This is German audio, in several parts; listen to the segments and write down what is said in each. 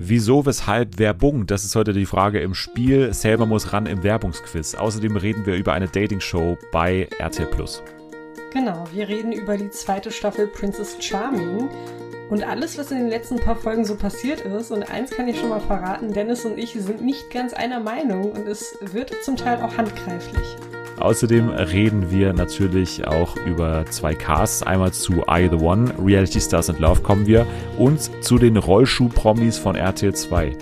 Wieso, weshalb, Werbung? Das ist heute die Frage im Spiel. Selber muss ran im Werbungsquiz. Außerdem reden wir über eine Dating-Show bei RTL. Genau, wir reden über die zweite Staffel Princess Charming und alles, was in den letzten paar Folgen so passiert ist. Und eins kann ich schon mal verraten, Dennis und ich sind nicht ganz einer Meinung und es wird zum Teil auch handgreiflich. Außerdem reden wir natürlich auch über zwei Casts. Einmal zu I The One, Reality Stars and Love kommen wir und zu den Rollschuh-Promis von RTL 2.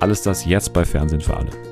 Alles das jetzt bei Fernsehen für alle.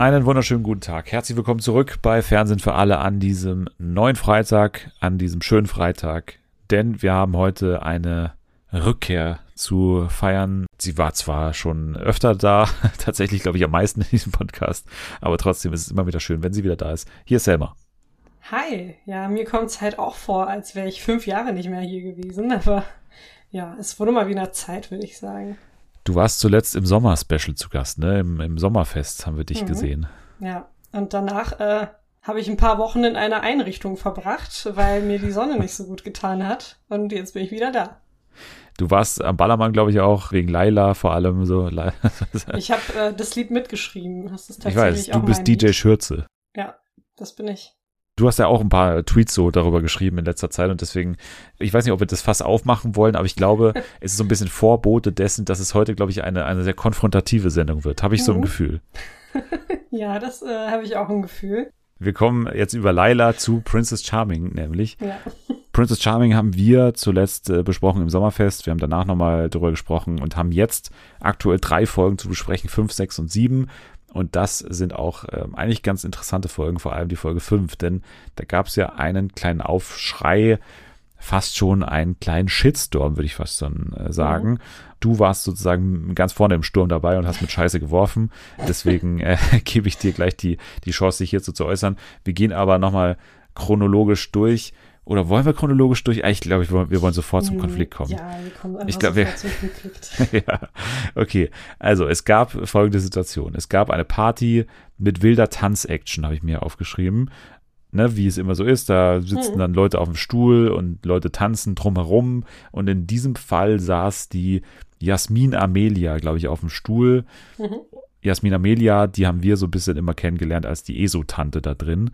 Einen wunderschönen guten Tag. Herzlich willkommen zurück bei Fernsehen für alle an diesem neuen Freitag, an diesem schönen Freitag. Denn wir haben heute eine Rückkehr zu feiern. Sie war zwar schon öfter da, tatsächlich glaube ich am meisten in diesem Podcast, aber trotzdem ist es immer wieder schön, wenn sie wieder da ist. Hier ist Selma. Hi, ja, mir kommt es halt auch vor, als wäre ich fünf Jahre nicht mehr hier gewesen, aber ja, es wurde mal wieder Zeit, würde ich sagen. Du warst zuletzt im Sommer-Special zu Gast, ne? Im, Im, Sommerfest haben wir dich Mhm. gesehen. Ja, und danach äh, habe ich ein paar Wochen in einer Einrichtung verbracht, weil mir die Sonne nicht so gut getan hat. Und jetzt bin ich wieder da. Du warst am Ballermann, glaube ich, auch, wegen Laila vor allem so. Ich habe äh, das Lied mitgeschrieben. Das ist ich tatsächlich weiß, du bist DJ Lied. Schürze. Ja, das bin ich. Du hast ja auch ein paar Tweets so darüber geschrieben in letzter Zeit und deswegen, ich weiß nicht, ob wir das Fass aufmachen wollen, aber ich glaube, es ist so ein bisschen Vorbote dessen, dass es heute, glaube ich, eine, eine sehr konfrontative Sendung wird. Habe ich so ein Mhm. Gefühl. Ja, das äh, habe ich auch ein Gefühl. Wir kommen jetzt über Laila zu Princess Charming, nämlich. Ja. Princess Charming haben wir zuletzt äh, besprochen im Sommerfest. Wir haben danach nochmal darüber gesprochen und haben jetzt aktuell drei Folgen zu besprechen, fünf, sechs und sieben. Und das sind auch ähm, eigentlich ganz interessante Folgen, vor allem die Folge fünf, denn da gab es ja einen kleinen Aufschrei, fast schon einen kleinen Shitstorm, würde ich fast dann äh, sagen. Du warst sozusagen ganz vorne im Sturm dabei und hast mit Scheiße geworfen. Deswegen äh, gebe ich dir gleich die, die Chance, dich hierzu zu äußern. Wir gehen aber nochmal chronologisch durch. Oder wollen wir chronologisch durch? Ich glaube, wir wollen, wir wollen sofort zum Hm, Konflikt kommen. Ja, wir kommen einfach Ich glaub, wir- zum Konflikt. ja, okay. Also es gab folgende Situation. Es gab eine Party mit wilder Tanzaction, habe ich mir aufgeschrieben. Ne, wie es immer so ist, da sitzen Mhm. dann Leute auf dem Stuhl und Leute tanzen drumherum. Und in diesem Fall saß die Jasmin Amelia, glaube ich, auf dem Stuhl. Mhm. Jasmin Amelia, die haben wir so ein bisschen immer kennengelernt als die ESO-Tante da drin.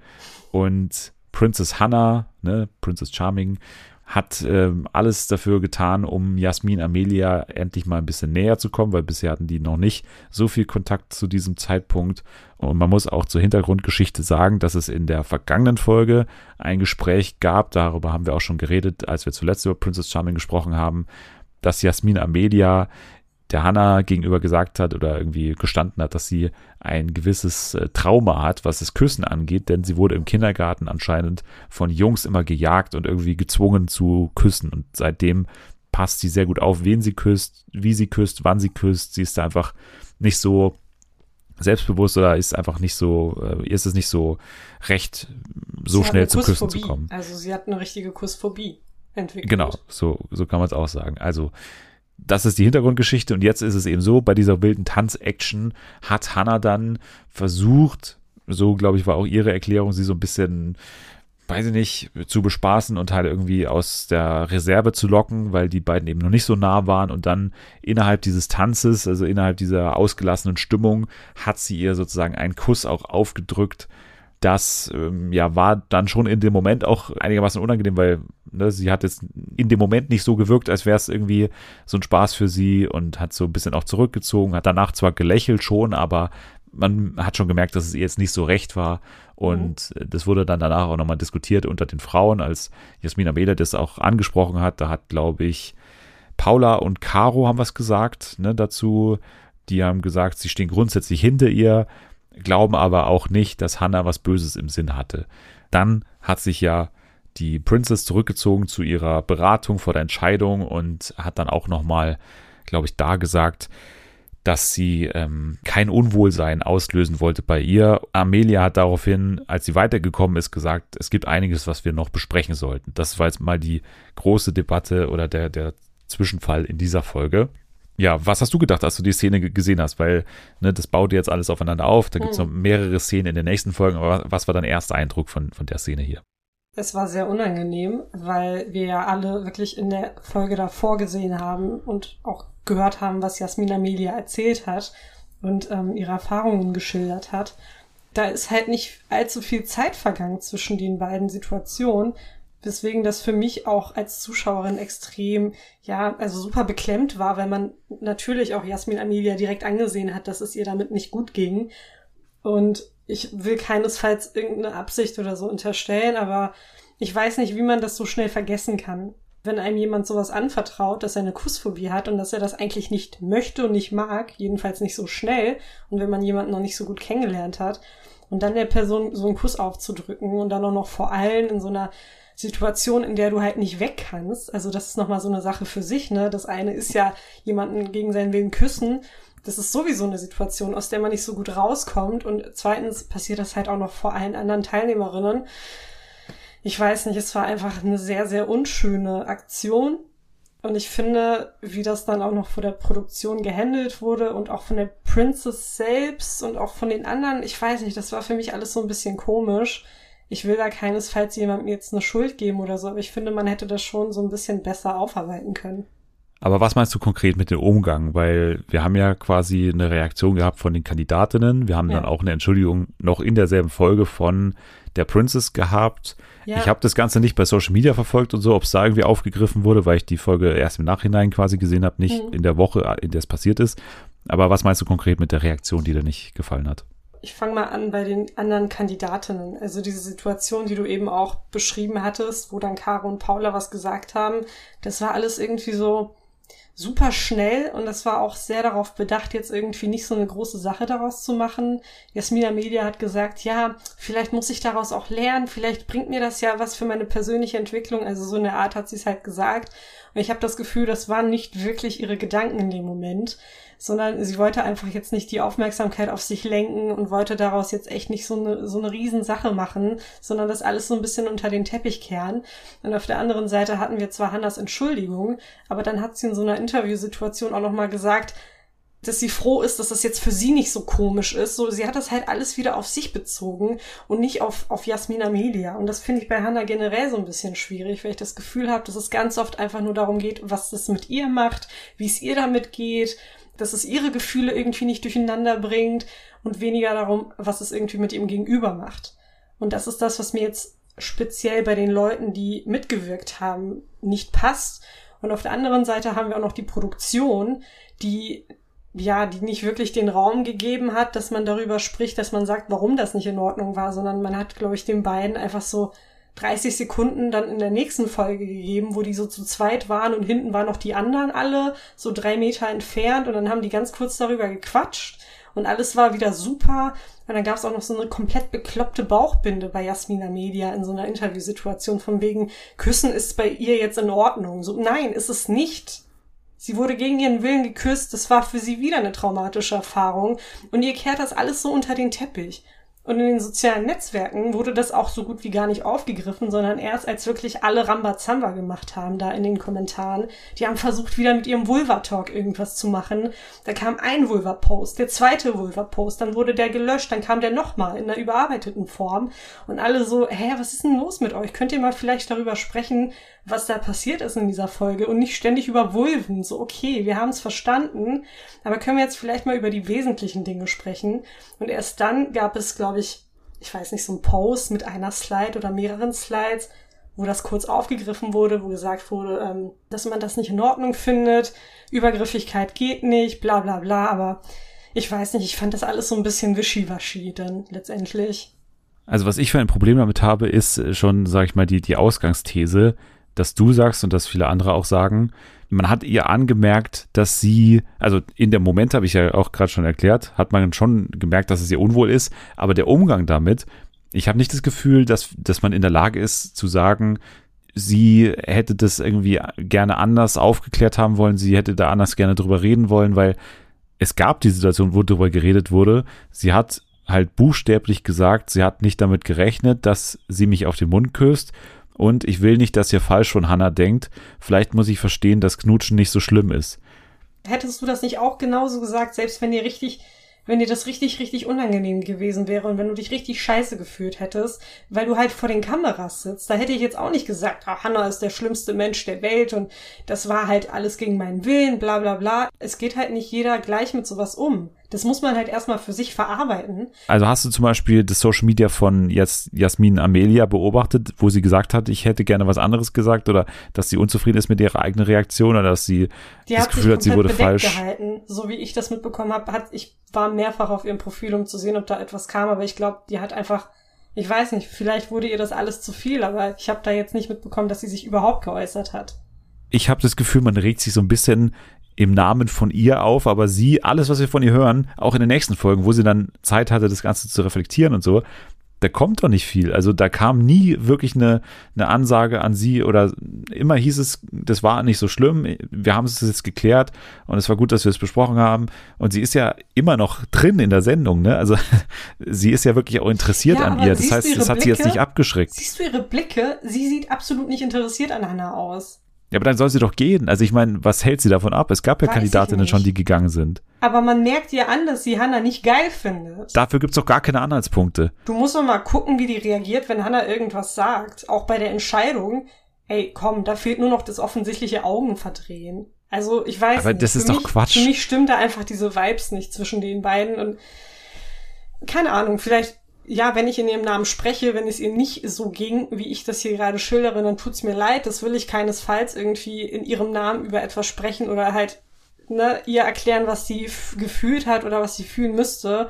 Und Princess Hannah, ne, Princess Charming, hat ähm, alles dafür getan, um Jasmin Amelia endlich mal ein bisschen näher zu kommen, weil bisher hatten die noch nicht so viel Kontakt zu diesem Zeitpunkt. Und man muss auch zur Hintergrundgeschichte sagen, dass es in der vergangenen Folge ein Gespräch gab, darüber haben wir auch schon geredet, als wir zuletzt über Princess Charming gesprochen haben, dass Jasmin Amelia der Hannah gegenüber gesagt hat oder irgendwie gestanden hat, dass sie ein gewisses äh, Trauma hat, was das Küssen angeht, denn sie wurde im Kindergarten anscheinend von Jungs immer gejagt und irgendwie gezwungen zu küssen und seitdem passt sie sehr gut auf, wen sie küsst, wie sie küsst, wann sie küsst. Sie ist da einfach nicht so selbstbewusst oder ist einfach nicht so, äh, ihr ist es nicht so recht, so Sie schnell zu Küssen zu kommen. Also sie hat eine richtige Kussphobie entwickelt. Genau, so, so kann man es auch sagen. Also, das ist die Hintergrundgeschichte und jetzt ist es eben so, bei dieser wilden Tanz-Action hat Hannah dann versucht, so glaube ich war auch ihre Erklärung, sie so ein bisschen, weiß ich nicht, zu bespaßen und halt irgendwie aus der Reserve zu locken, weil die beiden eben noch nicht so nah waren und dann innerhalb dieses Tanzes, also innerhalb dieser ausgelassenen Stimmung, hat sie ihr sozusagen einen Kuss auch aufgedrückt, das ähm, ja war dann schon in dem Moment auch einigermaßen unangenehm, weil ne, sie hat jetzt in dem Moment nicht so gewirkt, als wäre es irgendwie so ein Spaß für sie und hat so ein bisschen auch zurückgezogen, hat danach zwar gelächelt schon, aber man hat schon gemerkt, dass es ihr jetzt nicht so recht war. Und äh, das wurde dann danach auch nochmal diskutiert unter den Frauen, als Jasmin Ameda das auch angesprochen hat, da hat glaube ich Paula und Caro haben was gesagt ne, dazu, die haben gesagt, sie stehen grundsätzlich hinter ihr, glauben aber auch nicht, dass Hannah was Böses im Sinn hatte. Dann hat sich ja die Princess zurückgezogen zu ihrer Beratung vor der Entscheidung und hat dann auch nochmal, glaube ich, da gesagt, dass sie ähm, kein Unwohlsein auslösen wollte bei ihr. Amelia hat daraufhin, als sie weitergekommen ist, gesagt, es gibt einiges, was wir noch besprechen sollten. Das war jetzt mal die große Debatte oder der, der Zwischenfall in dieser Folge. Ja, was hast du gedacht, als du die Szene gesehen hast? Weil ne, das baut jetzt alles aufeinander auf. Da gibt es Mhm. noch mehrere Szenen in den nächsten Folgen. Aber was war dein erster Eindruck von, von der Szene hier? Es war sehr unangenehm, weil wir ja alle wirklich in der Folge davor gesehen haben und auch gehört haben, was Jasmina Melia erzählt hat und ähm, ihre Erfahrungen geschildert hat. Da ist halt nicht allzu viel Zeit vergangen zwischen den beiden Situationen, weswegen das für mich auch als Zuschauerin extrem, ja, also super beklemmt war, weil man natürlich auch Jasmin Amelia direkt angesehen hat, dass es ihr damit nicht gut ging. Und ich will keinesfalls irgendeine Absicht oder so unterstellen, aber ich weiß nicht, wie man das so schnell vergessen kann. Wenn einem jemand sowas anvertraut, dass er eine Kussphobie hat und dass er das eigentlich nicht möchte und nicht mag, jedenfalls nicht so schnell, und wenn man jemanden noch nicht so gut kennengelernt hat, und dann der Person so einen Kuss aufzudrücken und dann auch noch vor allem in so einer Situation, in der du halt nicht weg kannst. Also das ist nochmal so eine Sache für sich, ne? Das eine ist ja jemanden gegen seinen Willen küssen. Das ist sowieso eine Situation, aus der man nicht so gut rauskommt. Und zweitens passiert das halt auch noch vor allen anderen Teilnehmerinnen. Ich weiß nicht, es war einfach eine sehr, sehr unschöne Aktion. Und ich finde, wie das dann auch noch vor der Produktion gehandelt wurde und auch von der Princess selbst und auch von den anderen, ich weiß nicht, das war für mich alles so ein bisschen komisch. Ich will da keinesfalls jemandem jetzt eine Schuld geben oder so, aber ich finde, man hätte das schon so ein bisschen besser aufarbeiten können. Aber was meinst du konkret mit dem Umgang? Weil wir haben ja quasi eine Reaktion gehabt von den Kandidatinnen. Wir haben Ja. dann auch eine Entschuldigung noch in derselben Folge von der Princess gehabt. Ja. Ich habe das Ganze nicht bei Social Media verfolgt und so, ob es da irgendwie aufgegriffen wurde, weil ich die Folge erst im Nachhinein quasi gesehen habe, nicht Mhm. in der Woche, in der es passiert ist. Aber was meinst du konkret mit der Reaktion, die dir nicht gefallen hat? Ich fange mal an bei den anderen Kandidatinnen. Also diese Situation, die du eben auch beschrieben hattest, wo dann Caro und Paula was gesagt haben, das war alles irgendwie so super schnell und das war auch sehr darauf bedacht, jetzt irgendwie nicht so eine große Sache daraus zu machen. Jasmina Media hat gesagt, ja, vielleicht muss ich daraus auch lernen, vielleicht bringt mir das ja was für meine persönliche Entwicklung. Also so eine Art hat sie es halt gesagt. Und ich habe das Gefühl, das waren nicht wirklich ihre Gedanken in dem Moment, sondern sie wollte einfach jetzt nicht die Aufmerksamkeit auf sich lenken und wollte daraus jetzt echt nicht so eine, so eine Riesensache machen, sondern das alles so ein bisschen unter den Teppich kehren. Und auf der anderen Seite hatten wir zwar Hannas Entschuldigung, aber dann hat sie in so einer Interviewsituation auch nochmal gesagt, dass sie froh ist, dass das jetzt für sie nicht so komisch ist. So, sie hat das halt alles wieder auf sich bezogen und nicht auf, auf Jasmina Melia. Und das finde ich bei Hannah generell so ein bisschen schwierig, weil ich das Gefühl habe, dass es ganz oft einfach nur darum geht, was das mit ihr macht, wie es ihr damit geht, dass es ihre Gefühle irgendwie nicht durcheinander bringt und weniger darum, was es irgendwie mit ihrem Gegenüber macht. Und das ist das, was mir jetzt speziell bei den Leuten, die mitgewirkt haben, nicht passt. Und auf der anderen Seite haben wir auch noch die Produktion, die ja, die nicht wirklich den Raum gegeben hat, dass man darüber spricht, dass man sagt, warum das nicht in Ordnung war, sondern man hat, glaube ich, den beiden einfach so 30 Sekunden dann in der nächsten Folge gegeben, wo die so zu zweit waren und hinten waren noch die anderen alle, so drei Meter entfernt und dann haben die ganz kurz darüber gequatscht und alles war wieder super. Und dann gab es auch noch so eine komplett bekloppte Bauchbinde bei Jasmina Media in so einer Interviewsituation von wegen, Küssen ist bei ihr jetzt in Ordnung. So, nein, ist es nicht. Sie wurde gegen ihren Willen geküsst, das war für sie wieder eine traumatische Erfahrung und ihr kehrt das alles so unter den Teppich. Und in den sozialen Netzwerken wurde das auch so gut wie gar nicht aufgegriffen, sondern erst als wirklich alle Rambazamba gemacht haben da in den Kommentaren. Die haben versucht, wieder mit ihrem Vulva-Talk irgendwas zu machen. Da kam ein Vulva-Post, der zweite Vulva-Post, dann wurde der gelöscht, dann kam der nochmal in einer überarbeiteten Form. Und alle so, hä, was ist denn los mit euch? Könnt ihr mal vielleicht darüber sprechen, was da passiert ist in dieser Folge und nicht ständig über Vulven. So, okay, wir haben es verstanden, aber können wir jetzt vielleicht mal über die wesentlichen Dinge sprechen? Und erst dann gab es, glaube ich, ich weiß nicht, so ein Post mit einer Slide oder mehreren Slides, wo das kurz aufgegriffen wurde, wo gesagt wurde, ähm, dass man das nicht in Ordnung findet, Übergriffigkeit geht nicht, bla bla bla, aber ich weiß nicht, ich fand das alles so ein bisschen wischiwaschi dann letztendlich. Also was ich für ein Problem damit habe, ist schon, sag ich mal, die, die Ausgangsthese, dass du sagst und dass viele andere auch sagen, man hat ihr angemerkt, dass sie, also in dem Moment habe ich ja auch gerade schon erklärt, hat man schon gemerkt, dass es ihr unwohl ist, aber der Umgang damit, ich habe nicht das Gefühl, dass, dass man in der Lage ist zu sagen, sie hätte das irgendwie gerne anders aufgeklärt haben wollen, sie hätte da anders gerne drüber reden wollen, weil es gab die Situation, wo darüber geredet wurde. Sie hat halt buchstäblich gesagt, sie hat nicht damit gerechnet, dass sie mich auf den Mund küsst. Und ich will nicht, dass ihr falsch von Hannah denkt. Vielleicht muss ich verstehen, dass Knutschen nicht so schlimm ist. hättest du das nicht auch genauso gesagt, selbst wenn dir richtig wenn dir das richtig, richtig unangenehm gewesen wäre und wenn du dich richtig scheiße gefühlt hättest, weil du halt vor den Kameras sitzt, da hätte ich jetzt auch nicht gesagt, ah, Hannah ist der schlimmste Mensch der Welt und das war halt alles gegen meinen Willen, bla bla bla. Es geht halt nicht jeder gleich mit sowas um. Das muss man halt erstmal für sich verarbeiten. Also hast du zum Beispiel das Social Media von Jas Jasmin Amelia beobachtet, wo sie gesagt hat, ich hätte gerne was anderes gesagt oder dass sie unzufrieden ist mit ihrer eigenen Reaktion oder dass sie Die das hat Gefühl hat, sie wurde falsch. gehalten. So wie ich das mitbekommen habe, hat ich war mehrfach auf ihrem Profil, um zu sehen, ob da etwas kam, aber ich glaube, die hat einfach ich weiß nicht, vielleicht wurde ihr das alles zu viel, aber ich habe da jetzt nicht mitbekommen, dass sie sich überhaupt geäußert hat. Ich habe das Gefühl, man regt sich so ein bisschen im Namen von ihr auf, aber sie, alles, was wir von ihr hören, auch in den nächsten Folgen, wo sie dann Zeit hatte, das Ganze zu reflektieren und so, da kommt doch nicht viel. Also da kam nie wirklich eine, eine Ansage an sie oder immer hieß es, das war nicht so schlimm, wir haben es jetzt geklärt und es war gut, dass wir es besprochen haben. Und sie ist ja immer noch drin in der Sendung, ne? Also sie ist ja wirklich auch interessiert Ja, an ihr. Das heißt, das hat sie jetzt Blicke? nicht abgeschreckt. Siehst du ihre Blicke? Sie sieht absolut nicht interessiert an Hannah aus. Ja, aber dann soll sie doch gehen. Also ich meine, was hält sie davon ab? Es gab ja Weiß Kandidatinnen schon, die gegangen sind. Aber man merkt ihr an, dass sie Hannah nicht geil findet. Dafür gibt's doch gar keine Anhaltspunkte. Du musst doch mal gucken, wie die reagiert, wenn Hannah irgendwas sagt. Auch bei der Entscheidung. Ey, komm, da fehlt nur noch das offensichtliche Augenverdrehen. Also, ich weiß Aber nicht. das Für ist doch mich, Quatsch. Für mich stimmt da einfach diese Vibes nicht zwischen den beiden und keine Ahnung, vielleicht, ja, wenn ich in ihrem Namen spreche, wenn es ihr nicht so ging, wie ich das hier gerade schildere, dann tut's mir leid. Das will ich keinesfalls irgendwie in ihrem Namen über etwas sprechen oder halt ne, ihr erklären, was sie gefühlt hat oder was sie fühlen müsste.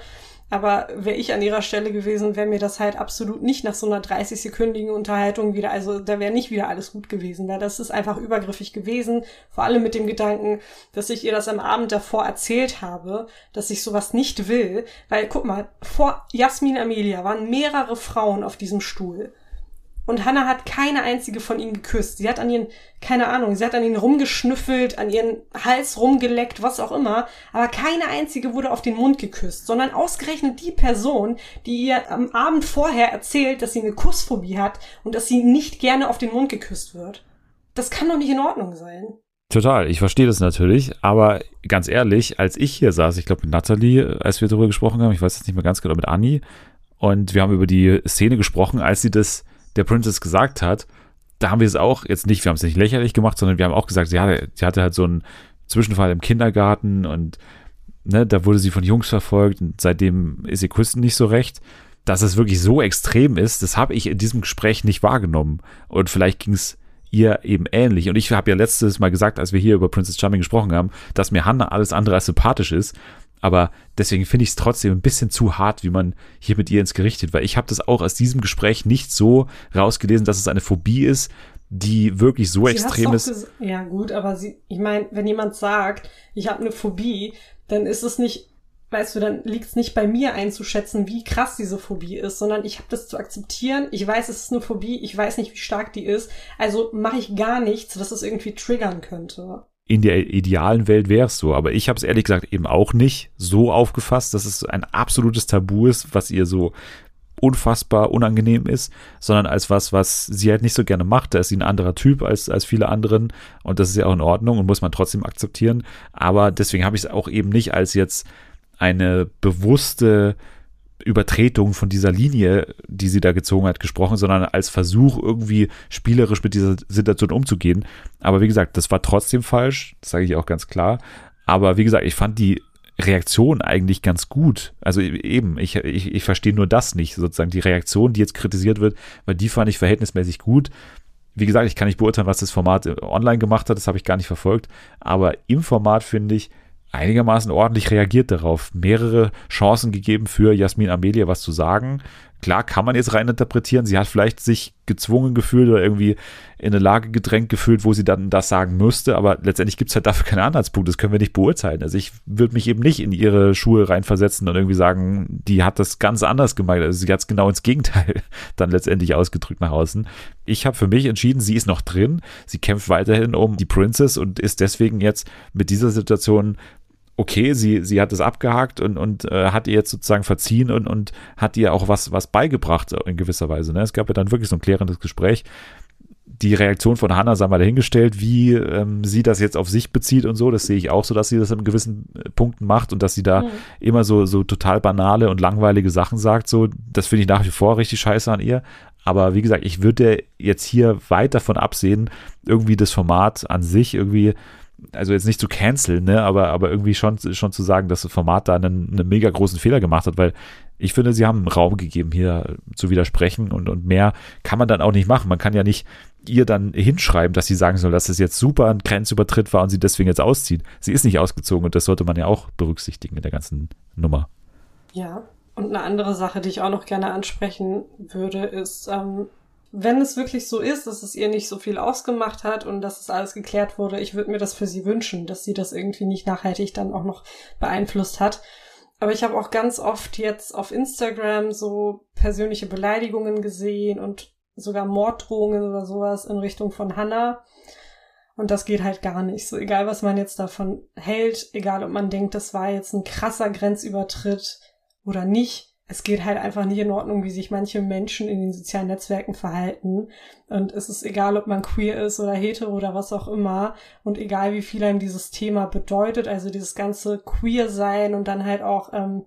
Aber wäre ich an ihrer Stelle gewesen, wäre mir das halt absolut nicht nach so einer 30-sekündigen Unterhaltung wieder, also da wäre nicht wieder alles gut gewesen, weil das ist einfach übergriffig gewesen. Vor allem mit dem Gedanken, dass ich ihr das am Abend davor erzählt habe, dass ich sowas nicht will. Weil, guck mal, vor Jasmin Amelia waren mehrere Frauen auf diesem Stuhl. Und Hannah hat keine einzige von ihnen geküsst. Sie hat an ihren, keine Ahnung, sie hat an ihnen rumgeschnüffelt, an ihren Hals rumgeleckt, was auch immer. Aber keine einzige wurde auf den Mund geküsst, sondern ausgerechnet die Person, die ihr am Abend vorher erzählt, dass sie eine Kussphobie hat und dass sie nicht gerne auf den Mund geküsst wird. Das kann doch nicht in Ordnung sein. Total, ich verstehe das natürlich, aber ganz ehrlich, als ich hier saß, ich glaube mit Natalie, als wir darüber gesprochen haben, ich weiß jetzt nicht mehr ganz genau, mit Anni, und wir haben über die Szene gesprochen, als sie das der Princess gesagt hat, da haben wir es auch jetzt nicht, wir haben es nicht lächerlich gemacht, sondern wir haben auch gesagt, sie hatte, sie hatte halt so einen Zwischenfall im Kindergarten und ne, da wurde sie von Jungs verfolgt und seitdem ist ihr Küssen nicht so recht. Dass es wirklich so extrem ist, das habe ich in diesem Gespräch nicht wahrgenommen. Und vielleicht ging es ihr eben ähnlich. Und ich habe ja letztes Mal gesagt, als wir hier über Princess Charming gesprochen haben, dass mir Hannah alles andere als sympathisch ist. Aber deswegen finde ich es trotzdem ein bisschen zu hart, wie man hier mit ihr ins Gericht geht, weil ich habe das auch aus diesem Gespräch nicht so rausgelesen, dass es eine Phobie ist, die wirklich so Sie extrem ist. Ja, gut, aber sie, ich meine, wenn jemand sagt, ich habe eine Phobie, dann ist es nicht, weißt du, dann liegt es nicht bei mir einzuschätzen, wie krass diese Phobie ist, sondern ich habe das zu akzeptieren. Ich weiß, es ist eine Phobie, ich weiß nicht, wie stark die ist. Also mache ich gar nichts, was es irgendwie triggern könnte. In der idealen Welt wäre es so. Aber ich habe es ehrlich gesagt eben auch nicht so aufgefasst, dass es ein absolutes Tabu ist, was ihr so unfassbar unangenehm ist, sondern als was, was sie halt nicht so gerne macht. Da ist sie ein anderer Typ als, als viele anderen und das ist ja auch in Ordnung und muss man trotzdem akzeptieren. Aber deswegen habe ich es auch eben nicht als jetzt eine bewusste Übertretung von dieser Linie, die sie da gezogen hat, gesprochen, sondern als Versuch, irgendwie spielerisch mit dieser Situation umzugehen. Aber wie gesagt, das war trotzdem falsch, das sage ich auch ganz klar. Aber wie gesagt, ich fand die Reaktion eigentlich ganz gut. Also eben, ich, ich, ich verstehe nur das nicht, sozusagen die Reaktion, die jetzt kritisiert wird, weil die fand ich verhältnismäßig gut. Wie gesagt, ich kann nicht beurteilen, was das Format online gemacht hat, das habe ich gar nicht verfolgt. Aber im Format finde ich, einigermaßen ordentlich reagiert darauf. Mehrere Chancen gegeben für Jasmin Amelia, was zu sagen. Klar kann man jetzt reininterpretieren. Sie hat vielleicht sich gezwungen gefühlt oder irgendwie in eine Lage gedrängt gefühlt, wo sie dann das sagen müsste. Aber letztendlich gibt es halt dafür keine Anhaltspunkte. Das können wir nicht beurteilen. Also ich würde mich eben nicht in ihre Schuhe reinversetzen und irgendwie sagen, die hat das ganz anders gemeint. Also sie hat es genau ins Gegenteil dann letztendlich ausgedrückt nach außen. Ich habe für mich entschieden, sie ist noch drin. Sie kämpft weiterhin um die Princess und ist deswegen jetzt mit dieser Situation okay, sie, sie hat es abgehakt und, und äh, hat ihr jetzt sozusagen verziehen und, und hat ihr auch was, was beigebracht in gewisser Weise. Ne? Es gab ja dann wirklich so ein klärendes Gespräch. die Reaktion von Hannah, sagen wir dahingestellt, wie ähm, sie das jetzt auf sich bezieht und so, das sehe ich auch so, dass sie das in gewissen Punkten macht und dass sie da mhm. immer so, so total banale und langweilige Sachen sagt, so, das finde ich nach wie vor richtig scheiße an ihr. Aber wie gesagt, ich würde jetzt hier weit davon absehen, irgendwie das Format an sich irgendwie also jetzt nicht zu canceln, ne, aber, aber irgendwie schon, schon zu sagen, dass das Format da einen, einen mega großen Fehler gemacht hat, weil ich finde, sie haben Raum gegeben, hier zu widersprechen und, und mehr kann man dann auch nicht machen. Man kann ja nicht ihr dann hinschreiben, dass sie sagen soll, dass es jetzt super ein Grenzübertritt war und sie deswegen jetzt auszieht. Sie ist nicht ausgezogen und das sollte man ja auch berücksichtigen in der ganzen Nummer. Ja, und eine andere Sache, die ich auch noch gerne ansprechen würde, ist, ähm, wenn es wirklich so ist, dass es ihr nicht so viel ausgemacht hat und dass es alles geklärt wurde, ich würde mir das für sie wünschen, dass sie das irgendwie nicht nachhaltig dann auch noch beeinflusst hat. Aber ich habe auch ganz oft jetzt auf Instagram so persönliche Beleidigungen gesehen und sogar Morddrohungen oder sowas in Richtung von Hannah. Und das geht halt gar nicht. So egal, was man jetzt davon hält, egal ob man denkt, das war jetzt ein krasser Grenzübertritt oder nicht, es geht halt einfach nicht in Ordnung, wie sich manche Menschen in den sozialen Netzwerken verhalten. Und es ist egal, ob man queer ist oder hetero oder was auch immer. Und egal, wie viel einem dieses Thema bedeutet, also dieses ganze queer sein und dann halt auch, ähm,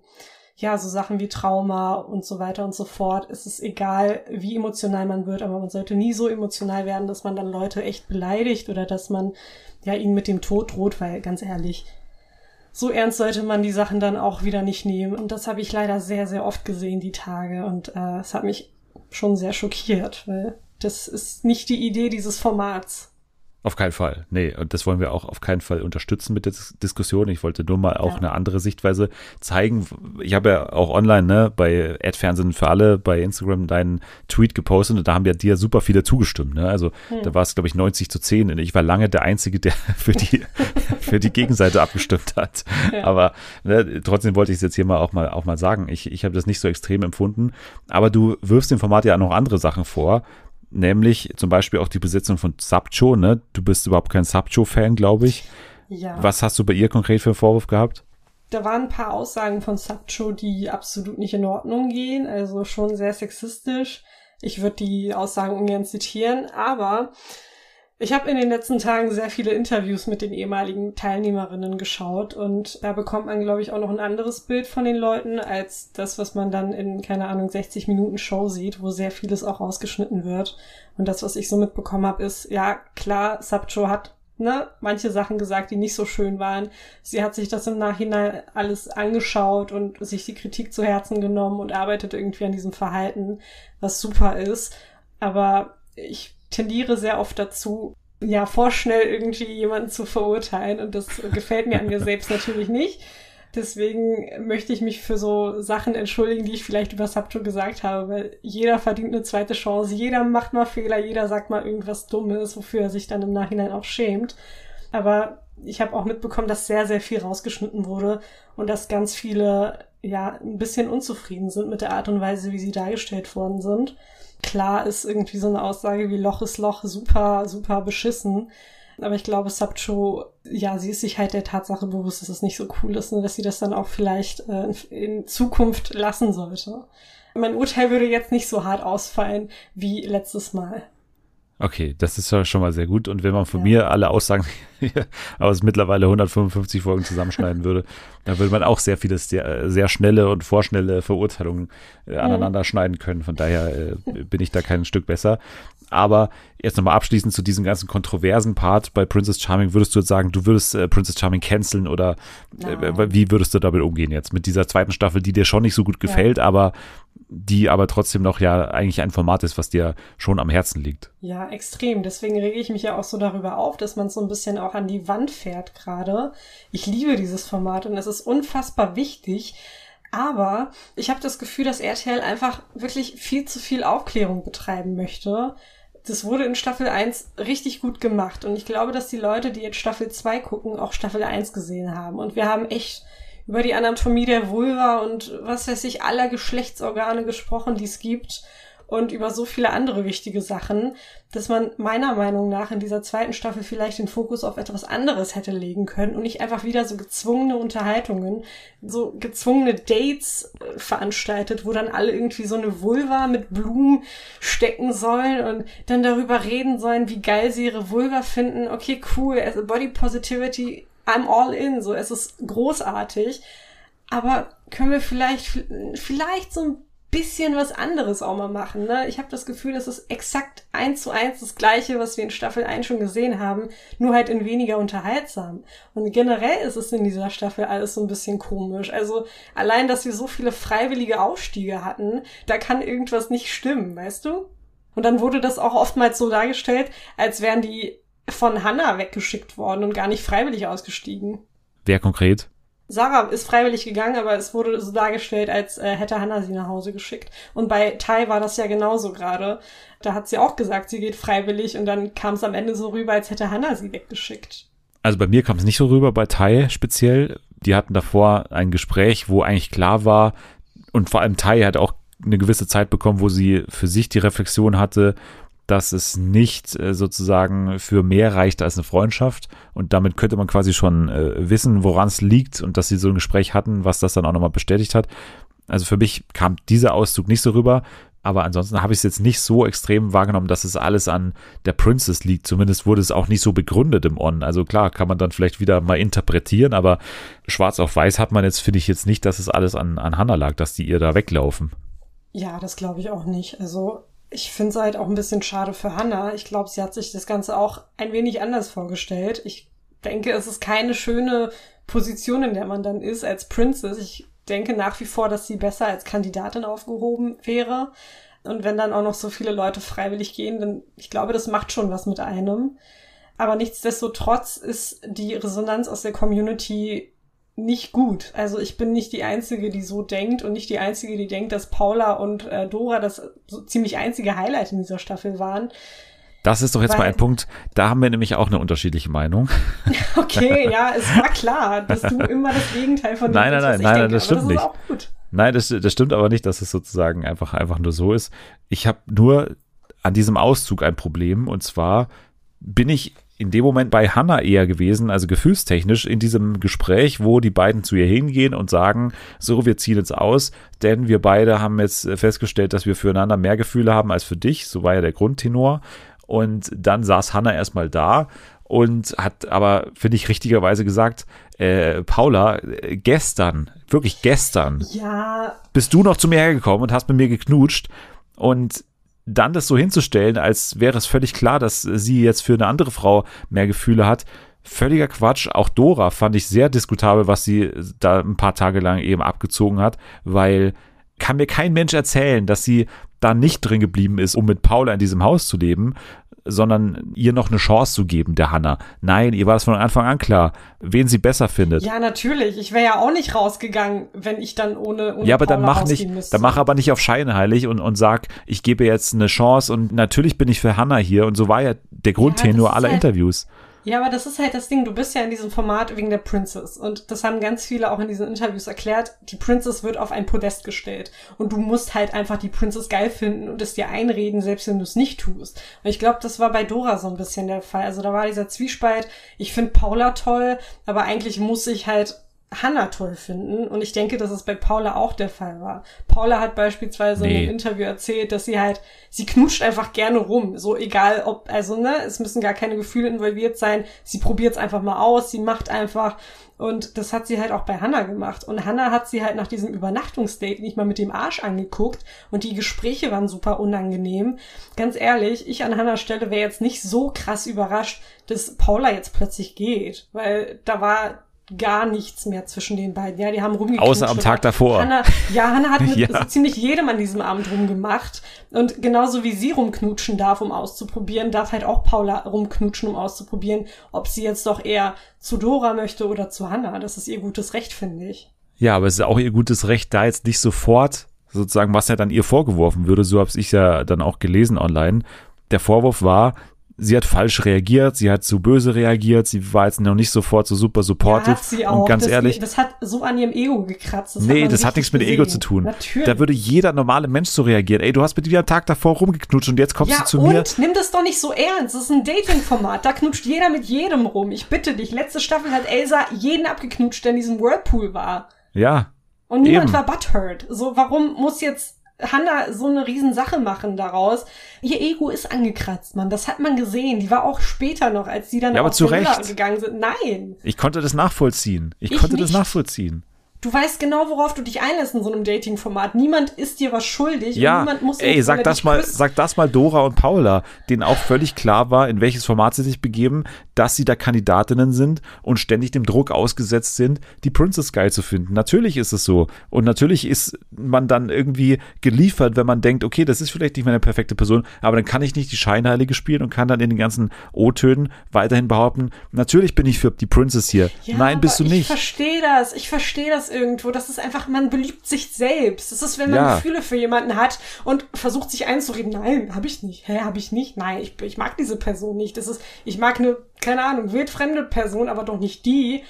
ja, so Sachen wie Trauma und so weiter und so fort. Es ist egal, wie emotional man wird, aber man sollte nie so emotional werden, dass man dann Leute echt beleidigt oder dass man ja ihnen mit dem Tod droht, weil ganz ehrlich, so ernst sollte man die Sachen dann auch wieder nicht nehmen. Und das habe ich leider sehr, sehr oft gesehen, die Tage. Und äh, es hat mich schon sehr schockiert, weil das ist nicht die Idee dieses Formats. Auf keinen Fall. Nee, und das wollen wir auch auf keinen Fall unterstützen mit der Diskussion. Ich wollte nur mal auch ja. eine andere Sichtweise zeigen. Ich habe ja auch online, ne, bei Ad-Fernsehen für alle bei Instagram deinen Tweet gepostet und da haben ja dir super viele zugestimmt. Ne? Also hm. da war es, glaube ich, 90 zu 10. Und ich war lange der Einzige, der für die, für die Gegenseite abgestimmt hat. Ja. Aber ne, trotzdem wollte ich es jetzt hier mal auch mal auch mal sagen. Ich, ich habe das nicht so extrem empfunden. Aber du wirfst dem Format ja noch andere Sachen vor nämlich zum Beispiel auch die Besetzung von Subcho, ne? Du bist überhaupt kein Subcho-Fan, glaube ich. Ja. Was hast du bei ihr konkret für einen Vorwurf gehabt? Da waren ein paar Aussagen von Subcho, die absolut nicht in Ordnung gehen, also schon sehr sexistisch. Ich würde die Aussagen ungern zitieren, aber ich habe in den letzten Tagen sehr viele Interviews mit den ehemaligen Teilnehmerinnen geschaut und da bekommt man, glaube ich, auch noch ein anderes Bild von den Leuten als das, was man dann in, keine Ahnung, 60 Minuten Show sieht, wo sehr vieles auch rausgeschnitten wird. Und das, was ich so mitbekommen habe, ist, ja, klar, Subcho hat ne, manche Sachen gesagt, die nicht so schön waren. Sie hat sich das im Nachhinein alles angeschaut und sich die Kritik zu Herzen genommen und arbeitet irgendwie an diesem Verhalten, was super ist. Aber ich tendiere sehr oft dazu, ja, vorschnell irgendwie jemanden zu verurteilen und das gefällt mir an mir selbst natürlich nicht. Deswegen möchte ich mich für so Sachen entschuldigen, die ich vielleicht über Subto gesagt habe, weil jeder verdient eine zweite Chance, jeder macht mal Fehler, jeder sagt mal irgendwas Dummes, wofür er sich dann im Nachhinein auch schämt. Aber ich habe auch mitbekommen, dass sehr, sehr viel rausgeschnitten wurde und dass ganz viele ja ein bisschen unzufrieden sind mit der Art und Weise, wie sie dargestellt worden sind klar ist irgendwie so eine Aussage wie Loch ist Loch super, super beschissen. Aber ich glaube, Subcho, ja, sie ist sich halt der Tatsache bewusst, dass es nicht so cool ist und dass sie das dann auch vielleicht äh, in Zukunft lassen sollte. Mein Urteil würde jetzt nicht so hart ausfallen wie letztes Mal. Okay, das ist ja schon mal sehr gut. Und wenn man von ja. mir alle Aussagen aus mittlerweile 155 Folgen zusammenschneiden würde, dann würde man auch sehr viele sehr, sehr schnelle und vorschnelle Verurteilungen äh, aneinander schneiden können. Von daher äh, bin ich da kein Stück besser. Aber jetzt nochmal abschließend zu diesem ganzen kontroversen Part bei Princess Charming, würdest du jetzt sagen, du würdest äh, Princess Charming canceln oder äh, wie würdest du damit umgehen jetzt mit dieser zweiten Staffel, die dir schon nicht so gut gefällt, ja. aber die aber trotzdem noch ja eigentlich ein Format ist, was dir schon am Herzen liegt. Ja, extrem. Deswegen rege ich mich ja auch so darüber auf, dass man so ein bisschen auch an die Wand fährt gerade. Ich liebe dieses Format und es ist unfassbar wichtig. Aber ich habe das Gefühl, dass RTL einfach wirklich viel zu viel Aufklärung betreiben möchte das wurde in Staffel 1 richtig gut gemacht. Und ich glaube, dass die Leute, die jetzt Staffel 2 gucken, auch Staffel 1 gesehen haben. Und wir haben echt über die Anatomie der Vulva und was weiß ich, aller Geschlechtsorgane gesprochen, die es gibt. und über so viele andere wichtige Sachen, dass man meiner Meinung nach in dieser zweiten Staffel vielleicht den Fokus auf etwas anderes hätte legen können und nicht einfach wieder so gezwungene Unterhaltungen, so gezwungene Dates äh, veranstaltet, wo dann alle irgendwie so eine Vulva mit Blumen stecken sollen und dann darüber reden sollen, wie geil sie ihre Vulva finden. Okay, cool, also Body Positivity, I'm all in, so es ist großartig. Aber können wir vielleicht, vielleicht so ein bisschen was anderes auch mal machen. Ne? Ich habe das Gefühl, das ist exakt eins zu eins das gleiche, was wir in Staffel 1 schon gesehen haben, nur halt in weniger unterhaltsam. Und generell ist es in dieser Staffel alles so ein bisschen komisch. Also allein, dass wir so viele freiwillige Aufstiege hatten, da kann irgendwas nicht stimmen, weißt du? Und dann wurde das auch oftmals so dargestellt, als wären die von Hannah weggeschickt worden und gar nicht freiwillig ausgestiegen. Wer konkret? Sarah ist freiwillig gegangen, aber es wurde so dargestellt, als äh, hätte Hannah sie nach Hause geschickt. Und bei Tai war das ja genauso gerade. Da hat sie auch gesagt, sie geht freiwillig und dann kam es am Ende so rüber, als hätte Hannah sie weggeschickt. Also bei mir kam es nicht so rüber, bei Tai speziell. Die hatten davor ein Gespräch, wo eigentlich klar war, und vor allem Tai hat auch eine gewisse Zeit bekommen, wo sie für sich die Reflexion hatte, dass es nicht äh, sozusagen für mehr reicht als eine Freundschaft. Und damit könnte man quasi schon äh, wissen, woran es liegt und dass sie so ein Gespräch hatten, was das dann auch nochmal bestätigt hat. Also für mich kam dieser Auszug nicht so rüber. Aber ansonsten habe ich es jetzt nicht so extrem wahrgenommen, dass es alles an der Princess liegt. Zumindest wurde es auch nicht so begründet im On. Also klar, kann man dann vielleicht wieder mal interpretieren, aber schwarz auf weiß hat man jetzt, finde ich jetzt nicht, dass es alles an, an Hannah lag, dass die ihr da weglaufen. Ja, das glaube ich auch nicht. Also ich finde es halt auch ein bisschen schade für Hannah. Ich glaube, sie hat sich das Ganze auch ein wenig anders vorgestellt. Ich denke, es ist keine schöne Position, in der man dann ist als Princess. Ich denke nach wie vor, dass sie besser als Kandidatin aufgehoben wäre. Und wenn dann auch noch so viele Leute freiwillig gehen, dann ich glaube, das macht schon was mit einem. Aber nichtsdestotrotz ist die Resonanz aus der Community nicht gut. Also ich bin nicht die Einzige, die so denkt und nicht die Einzige, die denkt, dass Paula und äh, Dora das so ziemlich einzige Highlight in dieser Staffel waren. Das ist doch jetzt Weil, mal ein Punkt, da haben wir nämlich auch eine unterschiedliche Meinung. Okay, ja, es war klar, dass du immer das Gegenteil von dem Nein, nein, nein, nein, denke, das stimmt das nicht. Nein, das, das stimmt aber nicht, dass es sozusagen einfach, einfach nur so ist. Ich habe nur an diesem Auszug ein Problem und zwar bin ich in dem Moment bei Hannah eher gewesen, also gefühlstechnisch in diesem Gespräch, wo die beiden zu ihr hingehen und sagen, so, wir ziehen jetzt aus, denn wir beide haben jetzt festgestellt, dass wir füreinander mehr Gefühle haben als für dich, so war ja der Grundtenor. Und dann saß Hannah erstmal da und hat aber, finde ich, richtigerweise gesagt, äh, Paula, gestern, wirklich gestern, ja. bist du noch zu mir hergekommen und hast mit mir geknutscht und dann das so hinzustellen, als wäre es völlig klar, dass sie jetzt für eine andere Frau mehr Gefühle hat, völliger Quatsch. Auch Dora fand ich sehr diskutabel, was sie da ein paar Tage lang eben abgezogen hat, weil kann mir kein Mensch erzählen, dass sie da nicht drin geblieben ist, um mit Paula in diesem Haus zu leben, sondern ihr noch eine Chance zu geben, der Hanna. Nein, ihr war das von Anfang an klar, wen sie besser findet. Ja, natürlich. Ich wäre ja auch nicht rausgegangen, wenn ich dann ohne, ohne Ja, aber Paula dann mach nicht, müsste. dann mach aber nicht auf scheinheilig und, und sag, ich gebe jetzt eine Chance und natürlich bin ich für Hanna hier und so war ja der Grundtenor ja, aller halt, Interviews. Ja, aber das ist halt das Ding. Du bist ja in diesem Format wegen der Princess. Und das haben ganz viele auch in diesen Interviews erklärt. Die Princess wird auf ein Podest gestellt. Und du musst halt einfach die Princess geil finden und es dir einreden, selbst wenn du es nicht tust. Und ich glaube, das war bei Dora so ein bisschen der Fall. Also da war dieser Zwiespalt. Ich finde Paula toll, aber eigentlich muss ich halt Hannah toll finden. Und ich denke, dass es bei Paula auch der Fall war. Paula hat beispielsweise nee. in einem Interview erzählt, dass sie halt, sie knutscht einfach gerne rum. So egal ob, also ne, es müssen gar keine Gefühle involviert sein. Sie probiert es einfach mal aus, sie macht einfach. Und das hat sie halt auch bei Hannah gemacht. Und Hannah hat sie halt nach diesem Übernachtungsdate nicht mal mit dem Arsch angeguckt. Und die Gespräche waren super unangenehm. Ganz ehrlich, ich an Hannahs Stelle wäre jetzt nicht so krass überrascht, dass Paula jetzt plötzlich geht. Weil da war gar nichts mehr zwischen den beiden. Ja, die haben rumgeknutscht. Außer am Tag davor. Hannah, ja, Hannah hat mit ja. so ziemlich jedem an diesem Abend rumgemacht. Und genauso wie sie rumknutschen darf, um auszuprobieren, darf halt auch Paula rumknutschen, um auszuprobieren, ob sie jetzt doch eher zu Dora möchte oder zu Hannah. Das ist ihr gutes Recht, finde ich. Ja, aber es ist auch ihr gutes Recht, da jetzt nicht sofort sozusagen, was ja dann ihr vorgeworfen würde, so habe ich ja dann auch gelesen online. Der Vorwurf war, sie hat falsch reagiert, sie hat zu böse reagiert, sie war jetzt noch nicht sofort so super supportive. Ja, hat sie auch. Und ganz das, ehrlich, Das hat so an ihrem Ego gekratzt. Das nee, man das hat nichts mit Ego gesehen. zu tun. Natürlich. Da würde jeder normale Mensch so reagieren. Ey, du hast mit dir am Tag davor rumgeknutscht und jetzt kommst ja, du zu und mir. nimm das doch nicht so ernst. Das ist ein Dating-Format. Da knutscht jeder mit jedem rum. Ich bitte dich. Letzte Staffel hat Elsa jeden abgeknutscht, der in diesem Whirlpool war. Ja, Und niemand Eben. war butthurt. So, warum muss jetzt Hannah so eine Riesensache machen daraus? Ihr Ego ist angekratzt, Mann. Das hat man gesehen. Die war auch später noch, als sie dann Ja, aber auf zu Recht. gegangen sind. Nein. ich konnte das nachvollziehen. Ich, Ich konnte das nicht. nachvollziehen. Du weißt genau, worauf du dich einlässt in so einem Dating-Format. Niemand ist dir was schuldig. und Ja, niemand muss ey, sag das mal, küsst- sag das mal Dora und Paula, denen auch völlig klar war, in welches Format sie sich begeben, dass sie da Kandidatinnen sind und ständig dem Druck ausgesetzt sind, die Princess geil zu finden. Natürlich ist es so. Und natürlich ist man dann irgendwie geliefert, wenn man denkt, okay, das ist vielleicht nicht meine perfekte Person, aber dann kann ich nicht die Scheinheilige spielen und kann dann in den ganzen O-Tönen weiterhin behaupten, natürlich bin ich für die Princess hier. Ja, Nein, bist du nicht. Ich verstehe das. Ich verstehe das irgendwo. Das ist einfach, man beliebt sich selbst. Das ist, wenn man Ja. Gefühle für jemanden hat und versucht sich einzureden. Nein, habe ich nicht. Hä, habe ich nicht? Nein, ich, ich mag diese Person nicht. Das ist, ich mag eine, keine Ahnung, wildfremde Person, aber doch nicht die.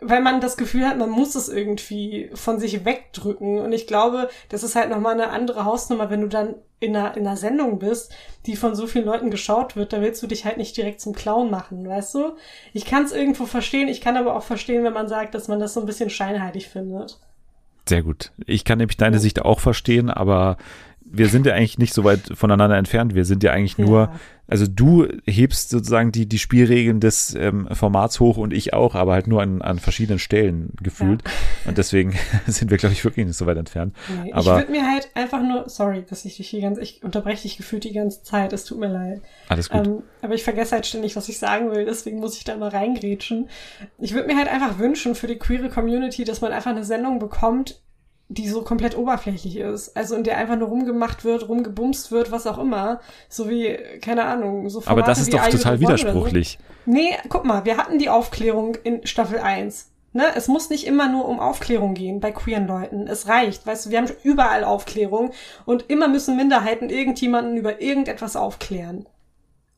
Weil man das Gefühl hat, man muss es irgendwie von sich wegdrücken. Und ich glaube, das ist halt nochmal eine andere Hausnummer, wenn du dann in einer, in einer Sendung bist, die von so vielen Leuten geschaut wird, da willst du dich halt nicht direkt zum Clown machen, weißt du? Ich kann es irgendwo verstehen, ich kann aber auch verstehen, wenn man sagt, dass man das so ein bisschen scheinheilig findet. Sehr gut. Ich kann nämlich deine Sicht auch verstehen, aber wir sind ja eigentlich nicht so weit voneinander entfernt. Wir sind ja eigentlich nur, Ja. also du hebst sozusagen die, die Spielregeln des ähm, Formats hoch und ich auch, aber halt nur an, an verschiedenen Stellen gefühlt. Und deswegen sind wir, glaube ich, wirklich nicht so weit entfernt. Nee, ich aber würde mir halt einfach nur, sorry, dass ich dich hier ganz, ich unterbreche dich gefühlt die ganze Zeit, es tut mir leid. alles gut. Ähm, aber ich vergesse halt ständig, was ich sagen will, deswegen muss ich da mal reingrätschen. Ich würde mir halt einfach wünschen für die queere Community, dass man einfach eine Sendung bekommt, die so komplett oberflächlich ist. Also in der einfach nur rumgemacht wird, rumgebumst wird, was auch immer. So wie, keine Ahnung, so aber das Formate ist doch total oder so. widersprüchlich. Nee, guck mal, wir hatten die Aufklärung in Staffel 1. Ne? Es muss nicht immer nur um Aufklärung gehen bei queeren Leuten. Es reicht, weißt du, wir haben überall Aufklärung und immer müssen Minderheiten irgendjemanden über irgendetwas aufklären.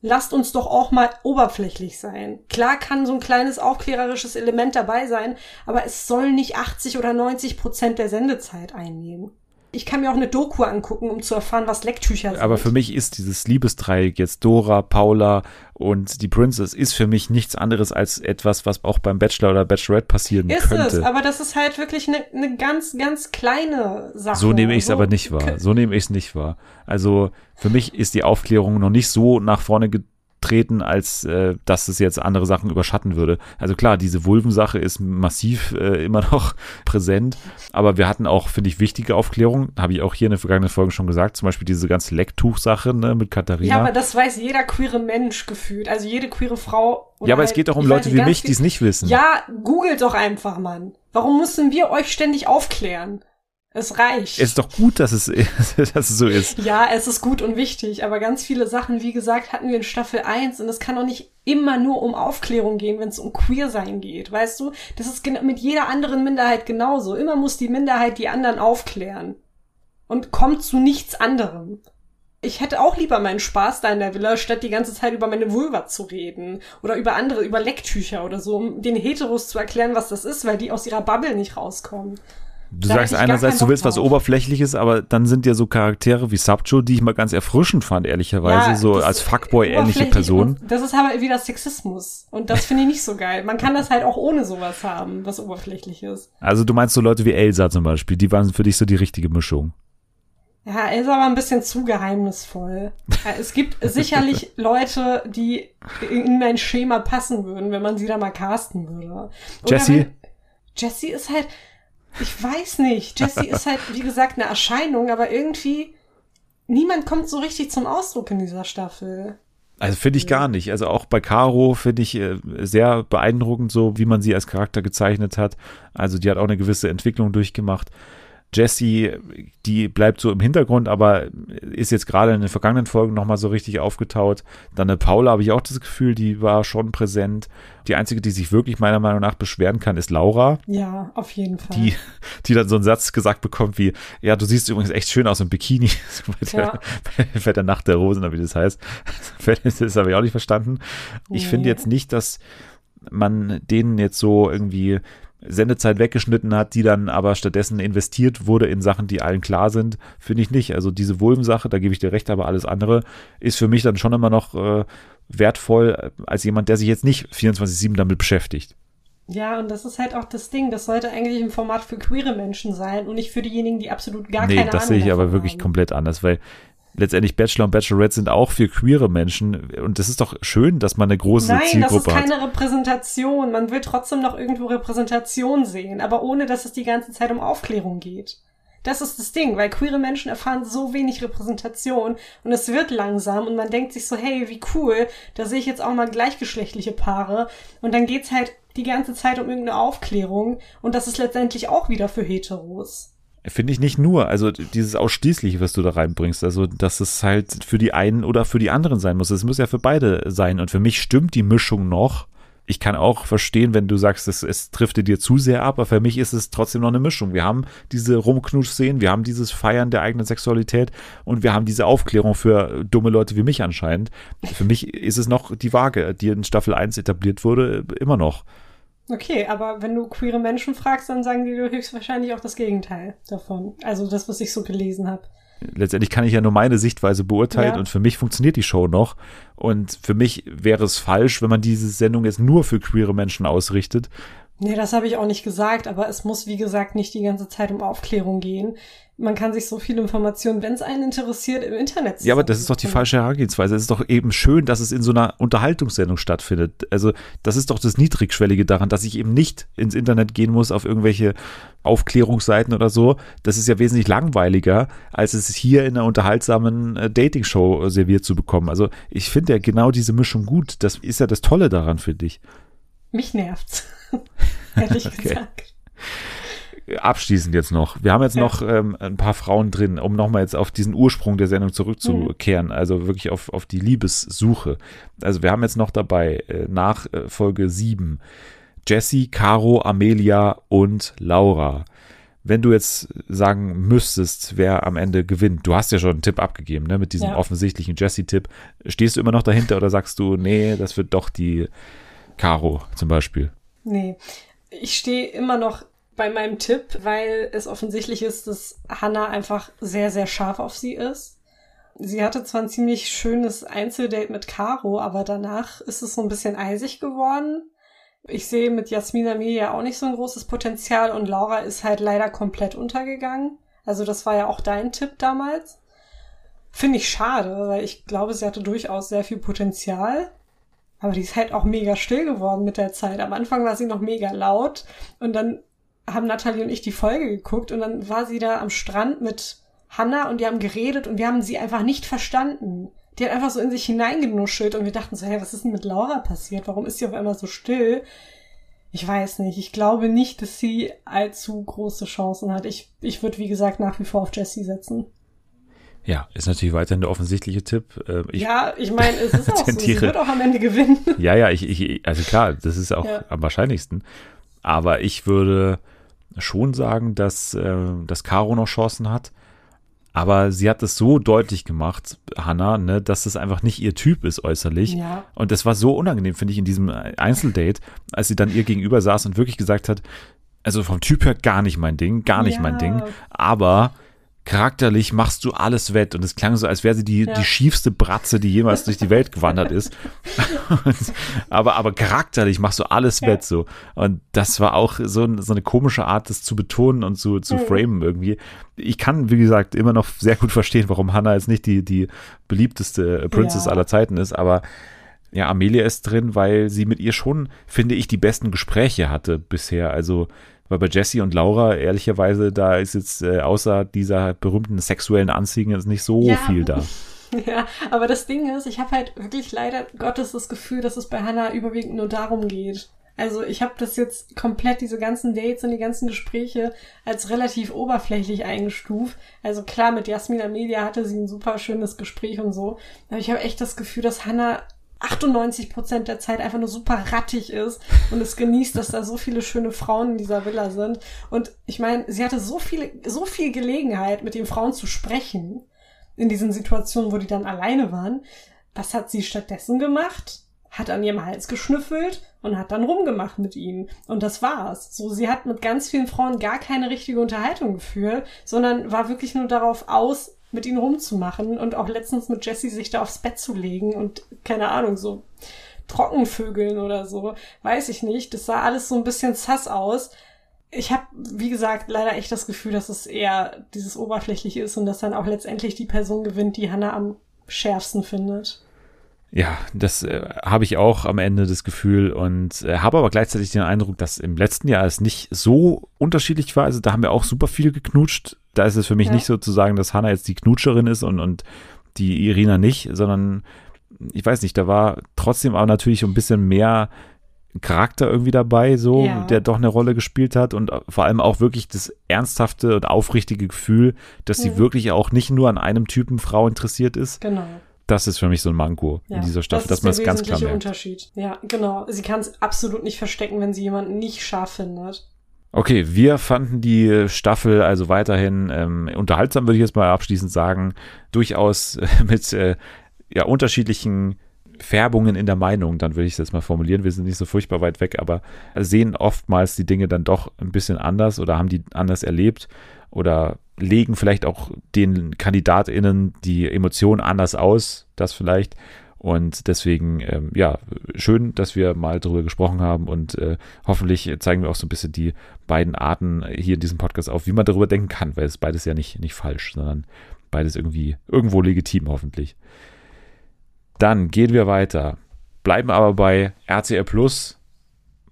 Lasst uns doch auch mal oberflächlich sein. Klar kann so ein kleines aufklärerisches Element dabei sein, aber es soll nicht 80 oder 90 Prozent der Sendezeit einnehmen. Ich kann mir auch eine Doku angucken, um zu erfahren, was Lecktücher sind. Aber für mich ist dieses Liebesdreieck jetzt Dora, Paula und die Princess ist für mich nichts anderes als etwas, was auch beim Bachelor oder Bachelorette passieren Ist könnte. es, aber das ist halt wirklich eine, eine ganz, ganz kleine Sache. So nehme ich es So- aber nicht wahr. So nehme ich es nicht wahr. Also für mich ist die Aufklärung noch nicht so nach vorne getreten, als äh, dass es jetzt andere Sachen überschatten würde. Also klar, diese Vulven-Sache ist massiv äh, immer noch präsent, aber wir hatten auch, finde ich, wichtige Aufklärung. Habe ich auch hier in den vergangenen Folgen schon gesagt. Zum Beispiel diese ganze Lecktuch-Sache ne, mit Katharina. Ja, aber das weiß jeder queere Mensch gefühlt. Also jede queere Frau. oder Ja, aber es halt- geht doch um Leute wie mich, die es nicht wissen. Ja, googelt doch einfach, Mann. Warum müssen wir euch ständig aufklären? Es reicht. Es ist doch gut, dass es, dass es so ist. ja, es ist gut und wichtig, aber ganz viele Sachen, wie gesagt, hatten wir in Staffel 1 und es kann doch nicht immer nur um Aufklärung gehen, wenn es um Queer-Sein geht, weißt du? Das ist mit jeder anderen Minderheit genauso. Immer muss die Minderheit die anderen aufklären und kommt zu nichts anderem. Ich hätte auch lieber meinen Spaß da in der Villa, statt die ganze Zeit über meine Vulva zu reden. Oder über andere, über Lecktücher oder so, um den Heteros zu erklären, was das ist, weil die aus ihrer Bubble nicht rauskommen. Du Da sagst einerseits, du willst was. Oberflächliches, aber dann sind ja so Charaktere wie Subjo, die ich mal ganz erfrischend fand, ehrlicherweise, Ja, so als Fuckboy-ähnliche Person. Das ist aber wieder Sexismus. Und das finde ich nicht so geil. Man kann das halt auch ohne sowas haben, was oberflächlich ist. Also du meinst so Leute wie Elsa zum Beispiel, die waren für dich so die richtige Mischung. Ja, Elsa war ein bisschen zu geheimnisvoll. Es gibt sicherlich Leute, die in mein Schema passen würden, wenn man sie da mal casten würde. Oder Jessie? wenn- Jessie ist halt, ich weiß nicht. Jessie ist halt, wie gesagt, eine Erscheinung, aber irgendwie niemand kommt so richtig zum Ausdruck in dieser Staffel. Also finde ich gar nicht. Also auch bei Caro finde ich äh, sehr beeindruckend so, wie man sie als Charakter gezeichnet hat. Also die hat auch eine gewisse Entwicklung durchgemacht. Jessie, die bleibt so im Hintergrund, aber ist jetzt gerade in den vergangenen Folgen nochmal so richtig aufgetaut. Dann eine Paula habe ich auch das Gefühl, die war schon präsent. Die einzige, die sich wirklich meiner Meinung nach beschweren kann, ist Laura. Ja, auf jeden Fall. Die, die dann so einen Satz gesagt bekommt wie, ja, du siehst übrigens echt schön aus im Bikini. bei, Ja. der, bei der Nacht der Rosen, oder wie das heißt. Das habe ich auch nicht verstanden. Ich Nee. finde jetzt nicht, dass man denen jetzt so irgendwie Sendezeit weggeschnitten hat, die dann aber stattdessen investiert wurde in Sachen, die allen klar sind, finde ich nicht. Also diese Wulm-Sache, da gebe ich dir recht, aber alles andere ist für mich dann schon immer noch äh, wertvoll äh, als jemand, der sich jetzt nicht 24-7 damit beschäftigt. Ja, und das ist halt auch das Ding. Das sollte eigentlich ein Format für queere Menschen sein und nicht für diejenigen, die absolut gar nee, keine das Ahnung sehe ich aber wirklich haben. komplett anders, weil letztendlich Bachelor und Bachelorette sind auch für queere Menschen und das ist doch schön, dass man eine große Nein, das ist Zielgruppe hat. keine Repräsentation. Man will trotzdem noch irgendwo Repräsentation sehen, aber ohne, dass es die ganze Zeit um Aufklärung geht. Das ist das Ding, weil queere Menschen erfahren so wenig Repräsentation und es wird langsam und man denkt sich so, hey, wie cool, da sehe ich jetzt auch mal gleichgeschlechtliche Paare und dann geht's halt die ganze Zeit um irgendeine Aufklärung und das ist letztendlich auch wieder für Heteros. Finde ich nicht nur, also dieses Ausschließliche, was du da reinbringst, also dass es halt für die einen oder für die anderen sein muss. Es muss ja für beide sein. Und für mich stimmt die Mischung noch. Ich kann auch verstehen, wenn du sagst, es, es trifft dir zu sehr ab, aber für mich ist es trotzdem noch eine Mischung. Wir haben diese Rumknusch-Szenen, wir haben dieses Feiern der eigenen Sexualität und wir haben diese Aufklärung für dumme Leute wie mich anscheinend. Für mich ist es noch die Waage, die in Staffel 1 etabliert wurde, immer noch. Okay, aber wenn du queere Menschen fragst, dann sagen die höchstwahrscheinlich auch das Gegenteil davon. Also das, was ich so gelesen habe. letztendlich kann ich ja nur meine Sichtweise beurteilen Ja. und für mich funktioniert die Show noch. Und für mich wäre es falsch, wenn man diese Sendung jetzt nur für queere Menschen ausrichtet. Nee, das habe ich auch nicht gesagt, aber es muss, wie gesagt, nicht die ganze Zeit um Aufklärung gehen. Man kann sich so viele Informationen, wenn es einen interessiert, im Internet Ja, aber das ist doch die falsche Herangehensweise. Es ist doch eben schön, dass es in so einer Unterhaltungssendung stattfindet. Also das ist doch das Niedrigschwellige daran, dass ich eben nicht ins Internet gehen muss auf irgendwelche Aufklärungsseiten oder so. Das ist ja wesentlich langweiliger, als es hier in einer unterhaltsamen äh, Dating-Show äh, serviert zu bekommen. Also ich finde ja genau diese Mischung gut. Das ist ja das Tolle daran für dich. Mich nervt's. Ehrlich Okay. gesagt. abschließend jetzt noch. Wir haben jetzt Ja. noch ähm, ein paar Frauen drin, um nochmal jetzt auf diesen Ursprung der Sendung zurückzukehren, also wirklich auf, auf die Liebessuche. Also wir haben jetzt noch dabei äh, nach äh, Folge 7 Jessie, Caro, Amelia und Laura. Wenn du jetzt sagen müsstest, wer am Ende gewinnt, du hast ja schon einen Tipp abgegeben, ne, mit diesem Ja. offensichtlichen Jessie-Tipp. Stehst du immer noch dahinter oder sagst du, nee, das wird doch die Caro zum Beispiel? Nee. Ich stehe immer noch bei meinem Tipp, weil es offensichtlich ist, dass Hannah einfach sehr, sehr scharf auf sie ist. Sie hatte zwar ein ziemlich schönes Einzeldate mit Caro, aber danach ist es so ein bisschen eisig geworden. Ich sehe mit Jasmin Amelia auch nicht so ein großes Potenzial und Laura ist halt leider komplett untergegangen. Also das war ja auch dein Tipp damals. Finde ich schade, weil ich glaube, sie hatte durchaus sehr viel Potenzial. Aber die ist halt auch mega still geworden mit der Zeit. Am Anfang war sie noch mega laut und dann haben Nathalie und ich die Folge geguckt und dann war sie da am Strand mit Hannah und die haben geredet und wir haben sie einfach nicht verstanden. Die hat einfach so in sich hineingenuschelt und wir dachten so, hey, was ist denn mit Laura passiert? Warum ist sie auf einmal so still? Ich weiß nicht. Ich glaube nicht, dass sie allzu große Chancen hat. Ich, ich würde, wie gesagt, nach wie vor auf Jessie setzen. Ja, ist natürlich weiterhin der offensichtliche Tipp. Äh, Ich, ja, ich meine, es ist auch so. Sie wird auch am Ende gewinnen. Ja, ja, ich, ich, also klar, das ist auch Ja. am wahrscheinlichsten. Aber ich würde schon sagen, dass, äh, dass Caro noch Chancen hat. Aber sie hat es so deutlich gemacht, Hannah, ne, dass es einfach nicht ihr Typ ist äußerlich. Ja. Und das war so unangenehm, finde ich, in diesem Einzeldate, als sie dann ihr gegenüber saß und wirklich gesagt hat, also vom Typ her gar nicht mein Ding, gar nicht Ja. mein Ding, aber charakterlich machst du alles wett. Und es klang so, als wäre sie die, Ja. die schiefste Bratze, die jemals durch die Welt gewandert ist. Und, aber, aber charakterlich machst du alles Ja. wett so. Und das war auch so, ein- so eine komische Art, das zu betonen und zu, zu Mhm. framen irgendwie. Ich kann, wie gesagt, immer noch sehr gut verstehen, warum Hannah jetzt nicht die, die beliebteste Princess Ja. aller Zeiten ist, aber ja, Amelia ist drin, weil sie mit ihr schon, finde ich, die besten Gespräche hatte bisher. Also, weil bei Jessie und Laura, ehrlicherweise, da ist jetzt äh, außer dieser berühmten sexuellen Anziehung jetzt nicht so Ja. viel da. Ja, aber das Ding ist, ich habe halt wirklich leider Gottes das Gefühl, dass es bei Hannah überwiegend nur darum geht. Also ich habe das jetzt komplett, diese ganzen Dates und die ganzen Gespräche als relativ oberflächlich eingestuft. Also klar, mit Jasmin Amelia hatte sie ein super schönes Gespräch und so. Aber ich habe echt das Gefühl, dass Hannah 98 Prozent der Zeit einfach nur super rattig ist und es genießt, dass da so viele schöne Frauen in dieser Villa sind. Und ich meine, sie hatte so viele, so viel Gelegenheit, mit den Frauen zu sprechen in diesen Situationen, wo die dann alleine waren. Was hat sie stattdessen gemacht? Hat an ihrem Hals geschnüffelt und hat dann rumgemacht mit ihnen. Und das war's. So, sie hat mit ganz vielen Frauen gar keine richtige Unterhaltung geführt, sondern war wirklich nur darauf aus, mit ihnen rumzumachen und auch letztens mit Jessie sich da aufs Bett zu legen und keine Ahnung, so Trockenvögeln oder so, weiß ich nicht. Das sah alles so ein bisschen sass aus. Ich habe, wie gesagt, leider echt das Gefühl, dass es eher dieses Oberflächliche ist und dass dann auch letztendlich die Person gewinnt, die Hannah am schärfsten findet. Ja, das äh, habe ich auch am Ende das Gefühl und äh, habe aber gleichzeitig den Eindruck, dass im letzten Jahr es nicht so unterschiedlich war. Also da haben wir auch super viel geknutscht. Da ist es für mich Ja. nicht so zu sagen, dass Hannah jetzt die Knutscherin ist und, und die Irina nicht, sondern ich weiß nicht, da war trotzdem aber natürlich ein bisschen mehr Charakter irgendwie dabei, so, Ja. der doch eine Rolle gespielt hat und vor allem auch wirklich das ernsthafte und aufrichtige Gefühl, dass sie Mhm. wirklich auch nicht nur an einem Typen Frau interessiert ist. Genau. Das ist für mich so ein Manko Ja. in dieser Staffel, das dass man ist es der ganz klar merkt. Unterschied. Ja, genau. Sie kann es absolut nicht verstecken, wenn sie jemanden nicht scharf findet. Okay, wir fanden die Staffel also weiterhin ähm, unterhaltsam, würde ich jetzt mal abschließend sagen. Durchaus äh, mit äh, ja, unterschiedlichen Färbungen in der Meinung, dann würde ich es jetzt mal formulieren. Wir sind nicht so furchtbar weit weg, aber sehen oftmals die Dinge dann doch ein bisschen anders oder haben die anders erlebt oder legen vielleicht auch den KandidatInnen die Emotionen anders aus, das vielleicht. Und deswegen, ähm, ja, schön, dass wir mal darüber gesprochen haben und äh, hoffentlich zeigen wir auch so ein bisschen die beiden Arten hier in diesem Podcast auf, wie man darüber denken kann, weil es beides ja nicht, nicht falsch, sondern beides irgendwie irgendwo legitim hoffentlich. Dann gehen wir weiter, bleiben aber bei RTL Plus,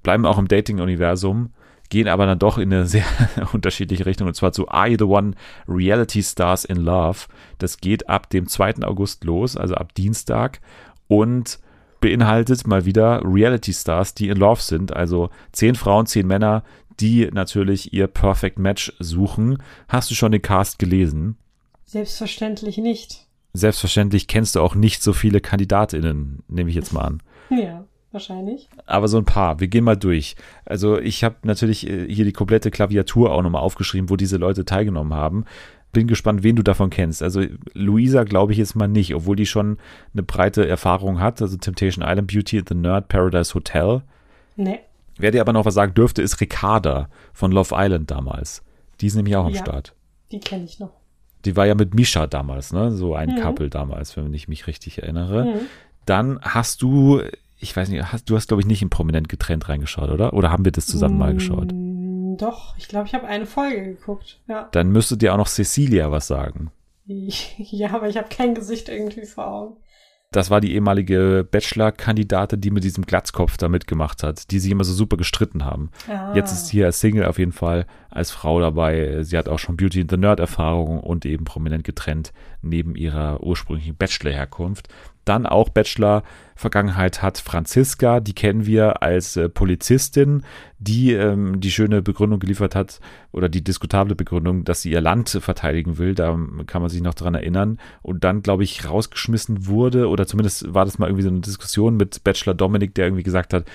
bleiben auch im Dating-Universum, gehen aber dann doch in eine sehr unterschiedliche Richtung und zwar zu Are You the One Reality Stars in Love. Das geht ab dem 2. August los, also ab Dienstag und beinhaltet mal wieder Reality Stars, die in Love sind, also zehn Frauen, zehn Männer, die natürlich ihr Perfect Match suchen. Hast du schon den Cast gelesen? Selbstverständlich nicht. Selbstverständlich kennst du auch nicht so viele KandidatInnen, nehme ich jetzt mal an. Ja, wahrscheinlich. Aber so ein paar. Wir gehen mal durch. Also ich habe natürlich äh, hier die komplette Klaviatur auch nochmal aufgeschrieben, wo diese Leute teilgenommen haben. Bin gespannt, wen du davon kennst. Also Luisa glaube ich jetzt mal nicht, obwohl die schon eine breite Erfahrung hat. Also Temptation Island, Beauty, The Nerd, Paradise Hotel. Nee. Wer dir aber noch was sagen dürfte, ist Ricarda von Love Island damals. Die ist nämlich auch am Ja. Start. Die kenne ich noch. Die war ja mit Misha damals, ne? So ein Mhm. Couple damals, wenn ich mich richtig erinnere. Mhm. Dann hast du, ich weiß nicht, hast, du hast, glaube ich, nicht in prominent getrennt reingeschaut, oder? Oder haben wir das zusammen mal geschaut? Mm, Doch, ich glaube, ich habe eine Folge geguckt. Ja. Dann müsste dir auch noch Cecilia was sagen. Ja, aber ich habe kein Gesicht irgendwie vor Augen. Das war die ehemalige Bachelor-Kandidatin, die mit diesem Glatzkopf da mitgemacht hat, die sich immer so super gestritten haben. Ah. Jetzt ist sie als Single auf jeden Fall als Frau dabei. Sie hat auch schon Beauty and the Nerd Erfahrung und eben prominent getrennt neben ihrer ursprünglichen Bachelor-Herkunft. Dann auch Bachelor-Vergangenheit hat Franziska, die kennen wir als äh, Polizistin, die ähm, die schöne Begründung geliefert hat oder die diskutable Begründung, dass sie ihr Land verteidigen will. Da kann man sich noch dran erinnern. Und dann, glaube ich, rausgeschmissen wurde oder zumindest war das mal irgendwie so eine Diskussion mit Bachelor Dominik, der irgendwie gesagt hat,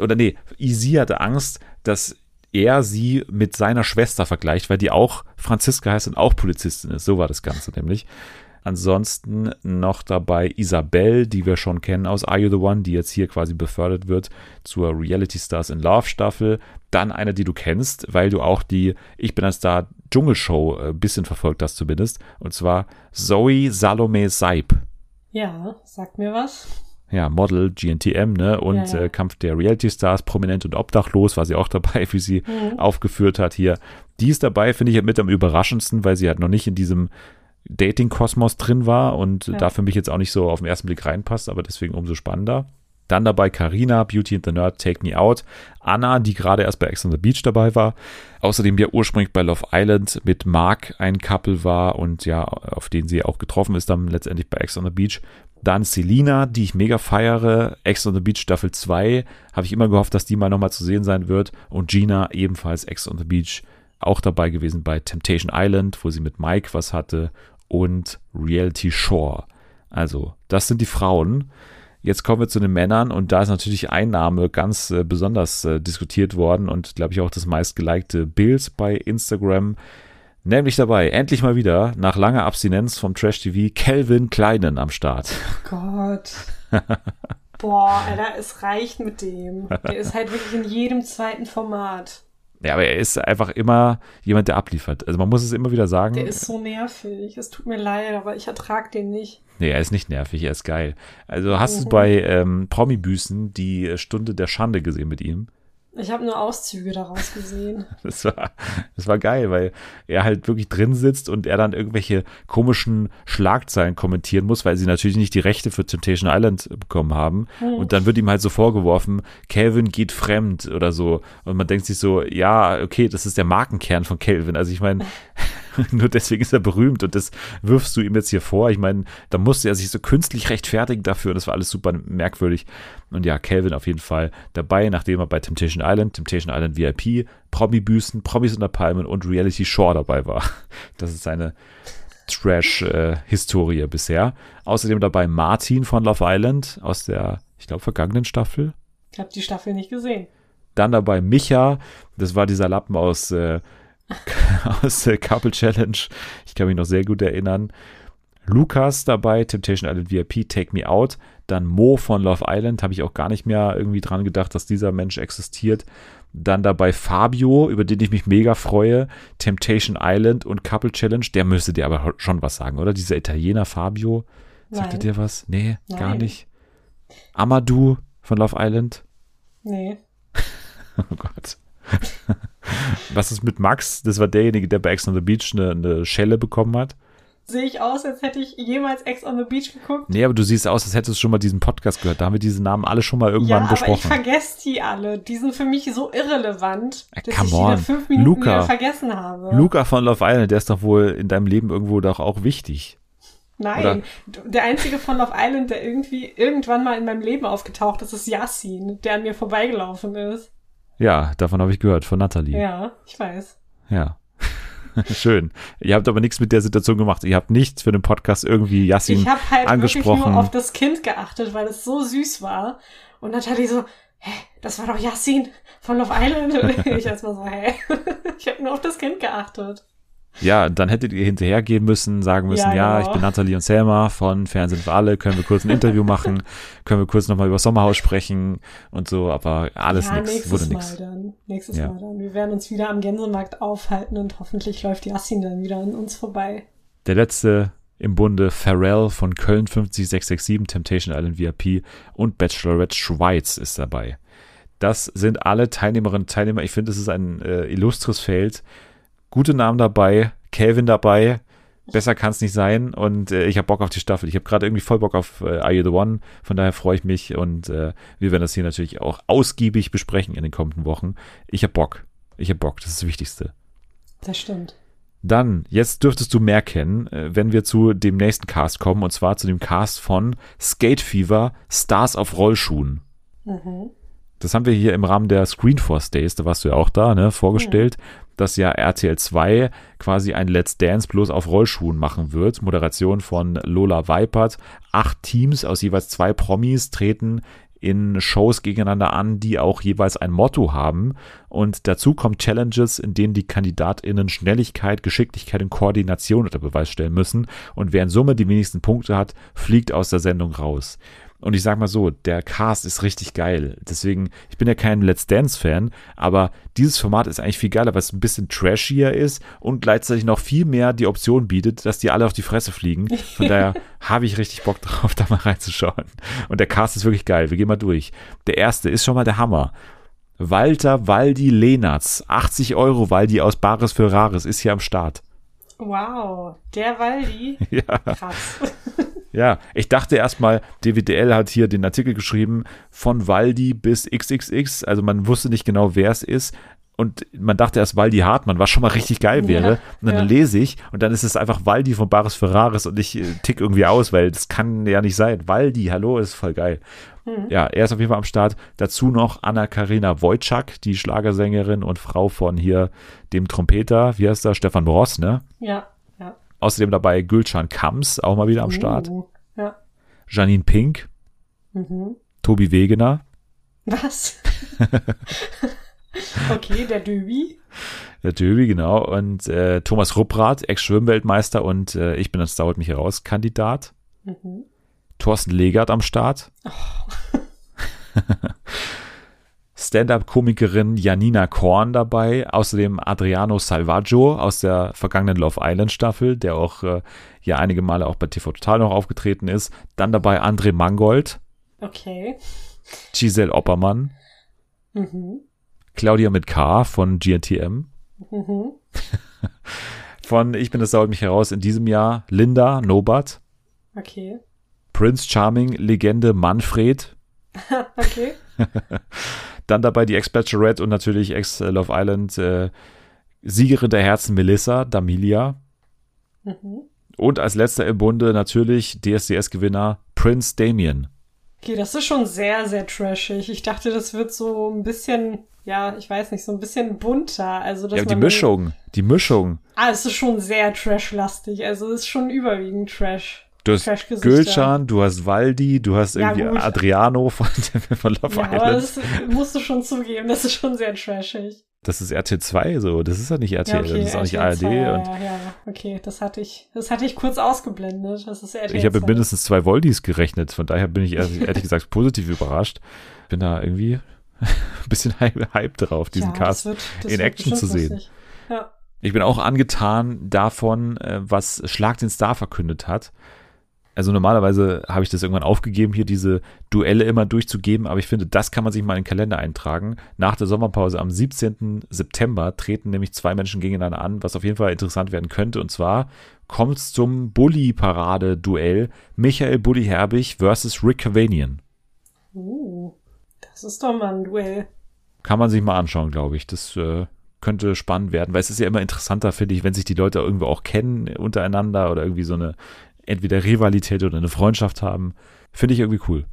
oder nee, Isi hatte Angst, dass er sie mit seiner Schwester vergleicht, weil die auch Franziska heißt und auch Polizistin ist. So war das Ganze nämlich. Ansonsten noch dabei Isabel, die wir schon kennen aus Are You the One, die jetzt hier quasi befördert wird zur Reality Stars in Love Staffel. Dann eine, die du kennst, weil du auch die Ich bin ein Star Dschungelshow ein bisschen verfolgt hast zumindest. Und zwar Zoe Salome Seib. Ja, sagt mir was. Ja, Model, GNTM, ne? Und Ja, ja. Äh, Kampf der Reality Stars, prominent und obdachlos, war sie auch dabei, wie sie Mhm. aufgeführt hat hier. Die ist dabei, finde ich mit am überraschendsten, weil sie halt noch nicht in diesem Dating-Kosmos drin war und Ja. da für mich jetzt auch nicht so auf den ersten Blick reinpasst, aber deswegen umso spannender. Dann dabei Karina, Beauty and the Nerd, Take Me Out. Anna, die gerade erst bei Ex on the Beach dabei war. Außerdem ja ursprünglich bei Love Island mit Mark ein Couple war und ja, auf den sie auch getroffen ist dann letztendlich bei Ex on the Beach. Dann Selina, die ich mega feiere. Ex on the Beach Staffel 2. Habe ich immer gehofft, dass die mal nochmal zu sehen sein wird. Und Gina, ebenfalls Ex on the Beach, auch dabei gewesen bei Temptation Island, wo sie mit Mike was hatte. Und Reality Shore. Also, das sind die Frauen. Jetzt kommen wir zu den Männern und da ist natürlich ein Name ganz äh, besonders äh, diskutiert worden und glaube ich auch das meistgelikte Bild bei Instagram. Nämlich dabei, endlich mal wieder, nach langer Abstinenz vom Trash TV, Calvin Kleinen am Start. Gott. Boah, Alter, es reicht mit dem. Der ist halt wirklich in jedem zweiten Format. Ja, aber er ist einfach immer jemand, der abliefert. Also man muss es immer wieder sagen. Der ist so nervig. Es tut mir leid, aber ich ertrag den nicht. Nee, er ist nicht nervig, er ist geil. Also hast Mhm. du bei ähm, Promi-Büßen die Stunde der Schande gesehen mit ihm? Ich habe nur Auszüge daraus gesehen. Das war, das war geil, weil er halt wirklich drin sitzt und er dann irgendwelche komischen Schlagzeilen kommentieren muss, weil sie natürlich nicht die Rechte für Temptation Island bekommen haben. Und dann wird ihm halt so vorgeworfen, Calvin geht fremd oder so. Und man denkt sich so, ja, okay, das ist der Markenkern von Calvin. Also ich meine, nur deswegen ist er berühmt und das wirfst du ihm jetzt hier vor. Ich meine, da musste er sich so künstlich rechtfertigen dafür und das war alles super merkwürdig. Und ja, Calvin auf jeden Fall dabei, nachdem er bei Temptation Island, Temptation Island VIP, Promi-Büßen, Promis unter Palmen und Reality Shore dabei war. Das ist seine Trash-Historie bisher. Außerdem dabei Martin von Love Island aus der, ich glaube, vergangenen Staffel. Ich habe die Staffel nicht gesehen. Dann dabei Micha, das war dieser Lappen aus, äh, aus äh, Couple Challenge. Ich kann mich noch sehr gut erinnern. Lukas dabei, Temptation Island VIP, Take Me Out. Dann Mo von Love Island, habe ich auch gar nicht mehr irgendwie dran gedacht, dass dieser Mensch existiert. Dann dabei Fabio, über den ich mich mega freue, Temptation Island und Couple Challenge. Der müsste dir aber schon was sagen, oder? Dieser Italiener Fabio. Sagt er Nein. dir was? Nee, gar Nein. nicht. Amadou von Love Island. Nee. Oh Gott. Was ist mit Max? Das war derjenige, der bei Ex on the Beach eine, eine Schelle bekommen hat. Sehe ich aus, als hätte ich jemals Ex on the Beach geguckt? Nee, aber du siehst aus, als hättest du schon mal diesen Podcast gehört. Da haben wir diese Namen alle schon mal Ja, irgendwann aber ich besprochen. vergesse die alle. Die sind für mich so irrelevant, Äh, dass ich die on. nach fünf Minuten Luca. vergessen habe. Luca von Love Island, der ist doch wohl in deinem Leben irgendwo doch auch wichtig. Nein, der einzige von Love Island, der irgendwie irgendwann mal in meinem Leben aufgetaucht ist, ist Yassin, der an mir vorbeigelaufen ist. Ja, davon habe ich gehört, von Nathalie. Ja, ich weiß. Ja. Schön. Ihr habt aber nichts mit der Situation gemacht. Ihr habt nichts für den Podcast irgendwie Yassin Ich habe halt wirklich angesprochen. nur auf das Kind geachtet, weil es so süß war. Und Natalie so, hä, das war doch Yassin von Love Island. Und ich erstmal so, hä? ich habe nur auf das Kind geachtet. Ja, dann hättet ihr hinterhergehen müssen, sagen müssen, ja, Ja, ich genau. bin Nathalie und Selma von Fernsehen für alle, können wir kurz ein Interview machen, können wir kurz nochmal über Sommerhaus sprechen und so, aber alles ja, nix, nächstes wurde Mal nix. dann. Nächstes Ja. Mal dann. Wir werden uns wieder am Gänsemarkt aufhalten und hoffentlich läuft Yassin dann wieder an uns vorbei. Der letzte im Bunde Pharrell von Köln 50667, Temptation Island VIP und Bachelorette Schweiz ist dabei. Das sind alle Teilnehmerinnen und Teilnehmer. Ich finde, es ist ein äh, illustres Feld. Gute Namen dabei, Calvin dabei. Besser kann es nicht sein und äh, ich habe Bock auf die Staffel. Ich habe gerade irgendwie voll Bock auf äh, Are You the One. Von daher freue ich mich und äh, wir werden das hier natürlich auch ausgiebig besprechen in den kommenden Wochen. Ich habe Bock. Ich habe Bock. Das ist das Wichtigste. Das stimmt. Dann, jetzt dürftest du mehr kennen, äh, wenn wir zu dem nächsten Cast kommen, und zwar zu dem Cast von Skate Fever Stars auf Rollschuhen. Mhm. Das haben wir hier im Rahmen der Screenforce Days, da warst du ja auch da, ne, vorgestellt, dass ja RTL 2 quasi ein Let's Dance bloß auf Rollschuhen machen wird. Moderation von Lola Weipert. Acht Teams aus jeweils zwei Promis treten in Shows gegeneinander an, die auch jeweils ein Motto haben. Und dazu kommen Challenges, in denen die KandidatInnen Schnelligkeit, Geschicklichkeit und Koordination unter Beweis stellen müssen. Und wer in Summe die wenigsten Punkte hat, fliegt aus der Sendung raus. Und ich sag mal so, der Cast ist richtig geil. Deswegen, ich bin ja kein Let's Dance-Fan, aber dieses Format ist eigentlich viel geiler, weil es ein bisschen trashier ist und gleichzeitig noch viel mehr die Option bietet, dass die alle auf die Fresse fliegen. Von daher habe ich richtig Bock drauf, da mal reinzuschauen. Und der Cast ist wirklich geil. Wir gehen mal durch. Der erste ist schon mal der Hammer. Walter Waldi Lehnertz. 80 Euro Waldi aus Bares für Rares ist hier am Start. Wow, der Waldi. Ja. Krass. Ja, ich dachte erstmal, DWDL hat hier den Artikel geschrieben, von Waldi bis XXX, also man wusste nicht genau, wer es ist, und man dachte erst Waldi Hartmann, was schon mal richtig geil wäre. Ja, und dann ja. lese ich und dann ist es einfach Waldi von Baris Ferraris und ich äh, tick irgendwie aus, weil das kann ja nicht sein. Waldi, hallo, ist voll geil. Mhm. Ja, er ist auf jeden Fall am Start. Dazu noch Anna-Karina Wojcik, die Schlagersängerin und Frau von hier dem Trompeter, wie heißt er, Stefan Ross, ne? Ja. Außerdem dabei Gülcan Kams, auch mal wieder am Start. Uh, ja. Janine Pink, Mhm. Tobi Wegener, Was? okay, der Döbi. der Döbi, genau, und äh, Thomas Rupprath, Ex-Schwimmweltmeister und äh, ich bin das dauert mich heraus Kandidat. Mhm. Thorsten Legert am Start. Stand-up-Komikerin Janina Korn dabei, außerdem Adriano Salvaggio aus der vergangenen Love Island Staffel, der auch äh, ja einige Male auch bei TV Total noch aufgetreten ist. Dann dabei André Mangold, Okay. Giselle Oppermann, Mhm. Claudia mit K von GNTM, Mhm. von Ich bin das dauert mich heraus in diesem Jahr Linda Nobat, Okay. Prince Charming Legende Manfred, Okay. Dann dabei die Ex-Bachelorette und natürlich Ex-Love Island äh, Siegerin der Herzen Melissa Damilia. Mhm. Und als letzter im Bunde natürlich DSDS-Gewinner Prince Damien. Okay, das ist schon sehr, sehr trashig. Ich dachte, das wird so ein bisschen, ja, ich weiß nicht, so ein bisschen bunter. Also, dass Ja, die Mischung, die Mischung. Ah, es ist schon sehr trashlastig. Also, es ist schon überwiegend Trash. Du hast. Gülcan, du hast Waldi, du hast Ja, irgendwie gut. Adriano von, von Love Ja, aber Island. das musst du schon zugeben, das ist schon sehr trashig. Das ist RTL 2 so, das ist ja nicht RTL, das ist auch nicht RTL ARD. 2, ja, und ja, ja, okay, das hatte ich, das hatte ich kurz ausgeblendet. Das ist RTL ich habe mit 2. mindestens zwei Voldis gerechnet, von daher bin ich ehrlich, gesagt positiv überrascht. Bin da irgendwie ein bisschen hype, drauf, diesen ja, Cast das wird, das in Action zu sehen. lustig. Ja. Ich bin auch angetan davon, äh, was Schlag den Star verkündet hat. Also normalerweise habe ich das irgendwann aufgegeben, hier diese Duelle immer durchzugeben, aber ich finde, das kann man sich mal in den Kalender eintragen. Nach der Sommerpause am 17. September treten nämlich zwei Menschen gegeneinander an, was auf jeden Fall interessant werden könnte. Und zwar kommt es zum Bully-Parade-Duell Michael Bully Herbig versus Rick Cavanian. Uh, das ist doch mal ein Duell. Kann man sich mal anschauen, glaube ich. Das äh, könnte spannend werden, weil es ist ja immer interessanter, finde ich, wenn sich die Leute irgendwo auch kennen untereinander oder irgendwie so eine entweder Rivalität oder eine Freundschaft haben. Finde ich irgendwie cool.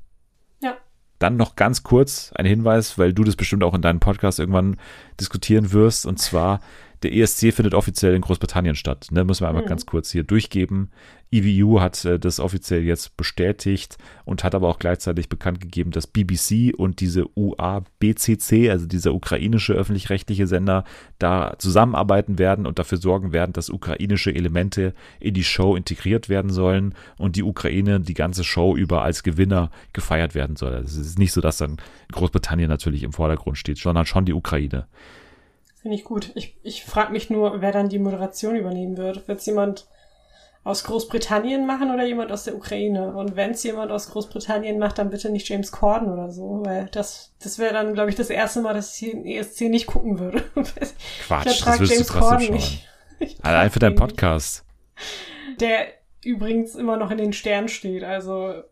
Ja. Dann noch ganz kurz ein Hinweis, weil du das bestimmt auch in deinem Podcast irgendwann diskutieren wirst. Und zwar, der ESC findet offiziell in Großbritannien statt. Ne, müssen wir einmal Mhm. ganz kurz hier durchgeben. EVU hat äh, das offiziell jetzt bestätigt und hat aber auch gleichzeitig bekannt gegeben, dass BBC und diese UABCC, also dieser ukrainische öffentlich-rechtliche Sender, da zusammenarbeiten werden und dafür sorgen werden, dass ukrainische Elemente in die Show integriert werden sollen und die Ukraine die ganze Show über als Gewinner gefeiert werden soll. Also es ist nicht so, dass dann Großbritannien natürlich im Vordergrund steht, sondern schon die Ukraine. Finde ich gut. Ich, ich frage mich nur, wer dann die Moderation übernehmen wird. Wird es jemand aus Großbritannien machen oder jemand aus der Ukraine? Und wenn es jemand aus Großbritannien macht, dann bitte nicht James Corden oder so, weil das, das wäre dann, glaube ich, das erste Mal, dass ich den ESC nicht gucken würde. Quatsch, ich das wirst du James trotzdem Corden schauen. nicht. Ich Allein für deinen nicht. Podcast. Der übrigens immer noch in den Sternen steht, also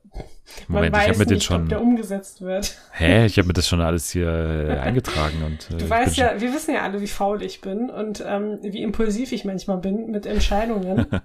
Moment, ich habe mir den schon. der umgesetzt wird. Hä? Ich habe mir das schon alles hier äh, eingetragen und äh, Du weißt ja, wir wissen ja alle, wie faul ich bin und ähm, wie impulsiv ich manchmal bin mit Entscheidungen.